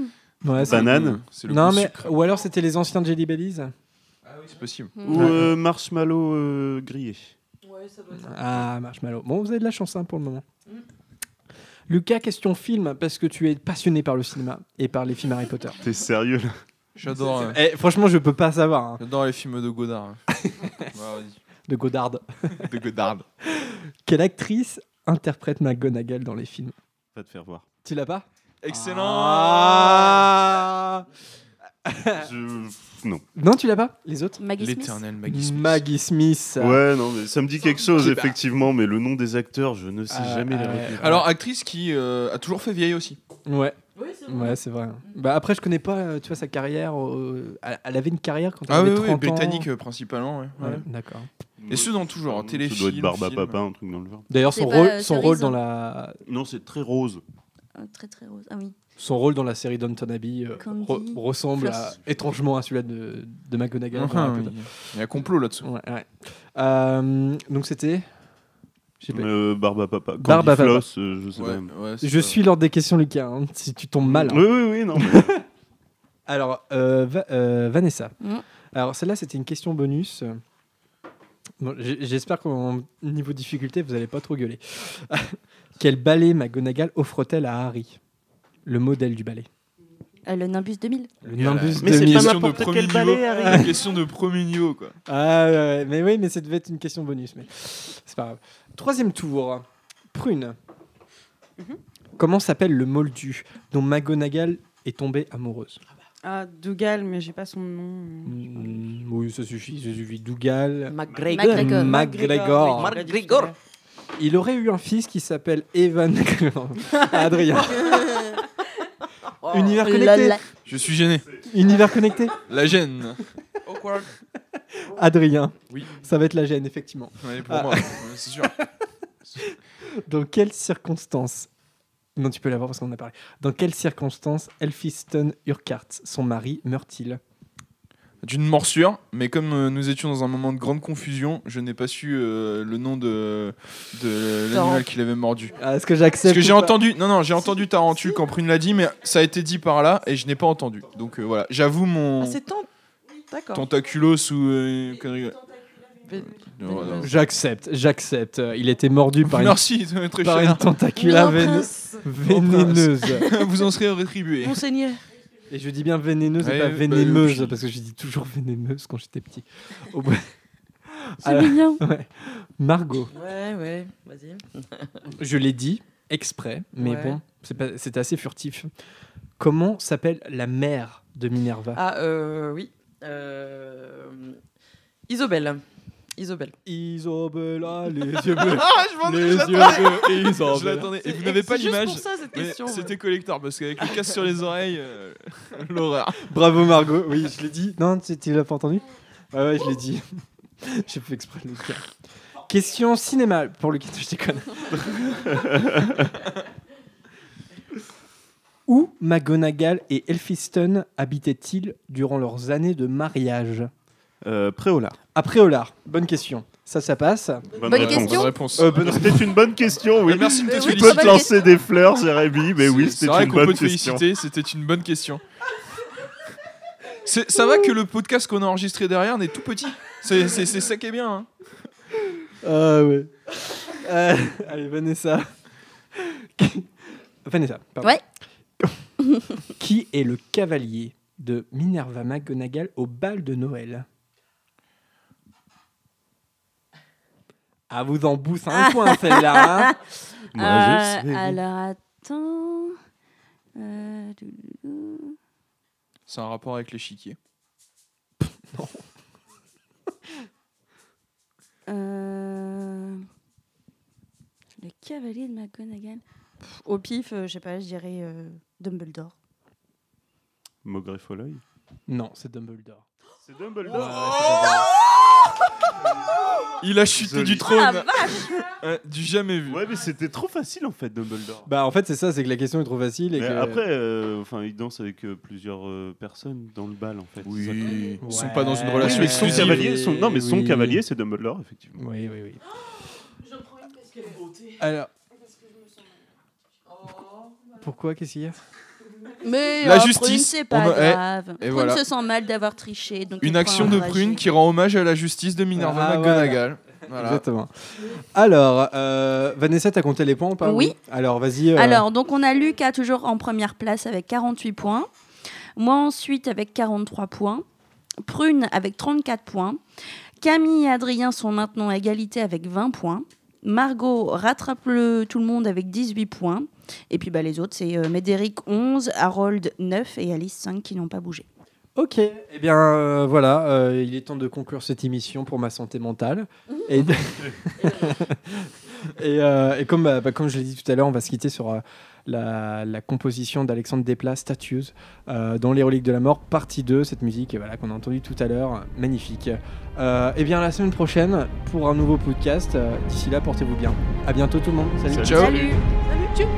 Ouais, c'est- Banane. Le Non, goût mais. sucre. Ou alors c'était les anciens Jelly Bellies Ah oui, c'est possible. Ou euh, marshmallow euh, grillé. Ah, marshmallow. Bon, vous avez de la chance hein, pour le moment. Lucas, question film, parce que tu es passionné par le cinéma et par les films Harry Potter. T'es sérieux là? J'adore. euh, Eh, franchement, je peux pas savoir. hein. J'adore les films de Godard. Ouais, vas-y. De Godard. de Godard. Quelle actrice interprète McGonagall dans les films? Va te faire voir. Tu l'as pas? Excellent. Ah Je... Non. Non, tu l'as pas Les autres Maggie Smith L'éternel Maggie Smith. Maggie Smith. Ouais, non, mais ça me dit quelque chose, Qui- bah- effectivement, mais le nom des acteurs, je ne sais Ah, jamais les retenir. Alors, actrice qui euh, a toujours fait vieille aussi. Ouais. Oui, c'est Ouais, c'est vrai. Bah après, je connais pas, euh, tu vois, sa carrière. euh, elle elle avait une carrière quand elle Ah oui, avait oui, 30 ans. britannique euh, principalement. Ouais. Ouais, Ouais. d'accord. Et ce dans toujours, Ça téléfilm. doit être Barba. Papa, un truc dans le genre. D'ailleurs, C'est son pas, rôle, euh, son Cerise rôle dans la, Non, c'est très rose. Très très rose. Ah oui. Son rôle dans la série Downton Abbey euh, re- ressemble à- étrangement à celui-là de, de McGonagall. Enfin. Il y a un complot. Ouais, ouais. Euh, donc c'était. Euh, Barba Papa. Candy Barba Papa. Floss, euh, je sais Ouais, pas. ouais, c'est Je ça. suis l'ordre des questions, Lucas. hein, si tu tombes mal. hein. Oui, oui, oui, non. mais- Alors, euh, Va- euh, Vanessa. Mm. Alors, celle-là, c'était une question bonus. Bon, J'espère qu'en niveau difficulté, vous n'allez pas trop gueuler. Quel balai McGonagall offre-t-elle à Harry? Le modèle du balai. Euh, le Nimbus 2000. Le Nimbus Mais c'est 2000. pas Question de n'importe quel balai, Harry. Une question de premier niveau, quoi. Ah, ouais, mais oui, mais ça devait être une question bonus. Mais c'est pas grave. Troisième tour. Prune. Comment s'appelle le moldu dont McGonagall est tombée amoureuse? Ah, Dougal, mais j'ai pas son nom. Mm, Oui, ça suffit. Ça suffit. Dougal. McGregor. McGregor. McGregor. Il aurait eu un fils qui s'appelle Evan Adrien. Univers connecté. Je suis gêné. Univers connecté. La gêne. Awkward. Adrien. Oui. Ça va être la gêne, effectivement. Ouais, pour Ah. moi, ouais, c'est sûr. Dans quelles circonstances Non, tu peux l'avoir parce qu'on en a parlé. Dans quelles circonstances Elphiston Urquhart, son mari, meurt-il? D'une morsure, mais comme euh, nous étions dans un moment de grande confusion, je n'ai pas su euh, le nom de, de l'animal qui l'avait mordu. Ah, Est-ce que j'accepte Parce que j'ai entendu, non non, j'ai entendu quand Prune l'a dit, mais ça a été dit par là et je n'ai pas entendu. Donc euh, voilà, j'avoue mon Ah, c'est tant. D'accord. tentaculos ou euh, connerie. Vé- Non, non. J'accepte, j'accepte. Il était mordu par une, Merci, très par cher. une tentacula Non, véné- prince. vénéneuse. Vous en serez rétribué. Monseigneur. Et je dis bien vénéneuse et pas bah, vénémeuse, parce que je dis toujours vénémeuse quand j'étais petit. Au bout- C'est Alors, mignon. ouais. Margot, Ouais, ouais, vas-y. je l'ai dit exprès, mais Ouais. bon, c'est pas- c'était assez furtif. Comment s'appelle la mère de Minerva? Ah, euh, oui. Euh... Isobel. Isobel. Isabella, les yeux bleus. Ah, je m'en les je yeux l'attendais. bleus, Je Isabella. l'attendais. Et vous n'avez pas c'est l'image. pour ça, cette mais question, ouais. C'était collector parce qu'avec le casque sur les oreilles, euh, l'horreur. Bravo Margot, oui, je l'ai dit. Non, tu, tu l'as pas entendu Ouais, ouais, je l'ai dit. J'ai fait exprès de le dire. Question cinéma pour le je déconne. Où McGonagall et Elphiston habitaient-ils durant leurs années de mariage? Euh, Préolard. À Préolard. Bonne question. Ça, ça passe. Bonne, Bonne réponse. question. Bonne réponse. Euh, bonne- C'était une bonne question, oui. Ah, merci de Tu peux te lancer des fleurs, Jérémy, mais oui, C'est c'était une qu'on bonne peut te question. féliciter, c'était une bonne question. C'est- Ça va que le podcast qu'on a enregistré derrière n'est tout petit. C'est c'est- c'est ça qui est bien. hein. Ah ouais. Euh, allez, Vanessa. Vanessa, pardon. Ouais. Qui est le cavalier de Minerva McGonagall au bal de Noël? Ah, vous en bousse un Ah. point celle-là. hein. Moi, Euh, je sais. alors attends. Euh. C'est un rapport avec l'échiquier. Euh, Le cavalier de McGonagall. Pff, Au pif, euh, je sais pas, je dirais euh, Dumbledore. Maugrey Folloy. Non, c'est Dumbledore. C'est Dumbledore. C'est Dumbledore. Il a chuté du trône. Ah, la vache Ouais, du jamais vu. Ouais, mais c'était trop facile en fait, Dumbledore. Bah en fait c'est ça, c'est que la question est trop facile et Mais que... après, euh, enfin, il danse avec euh, plusieurs euh, personnes dans le bal en fait. Oui. C'est ça que- Ils sont pas dans une relation Oui, mais son exclusive. cavalier, son- non, mais son Oui. cavalier, c'est Dumbledore effectivement. Oui, oui, oui. Alors... Pourquoi? Qu'est-ce qu'il y a? Mais La justice, Prune, c'est pas on eh, grave. et Prune voilà. se sent mal d'avoir triché. Donc Une action de prune qui rend hommage à la justice de Minerva Ah, McGonagall. Voilà. Exactement. Alors, euh, Vanessa, t'as compté les points ou pas Oui. Alors, vas-y. euh, Alors, donc on a Lucas toujours en première place avec 48 points. Moi ensuite avec 43 points. Prune avec 34 points. Camille et Adrien sont maintenant à égalité avec 20 points. Margot rattrape le, tout le monde avec 18 points. Et puis bah, les autres, c'est euh, Médéric 11, Harold 9 et Alice 5 qui n'ont pas bougé. Ok, eh bien euh, voilà, euh, il est temps de conclure cette émission pour ma santé mentale. Et, et, euh, et comme, bah, bah, comme je l'ai dit tout à l'heure, on va se quitter sur la, la composition d'Alexandre Desplat, Statues, euh, dans Les Reliques de la Mort, partie 2, cette musique voilà, qu'on a entendue tout à l'heure, magnifique. Euh, et bien la semaine prochaine, pour un nouveau podcast, Euh, d'ici là, portez-vous bien. À bientôt tout le monde, salut. Ciao. Salut Salut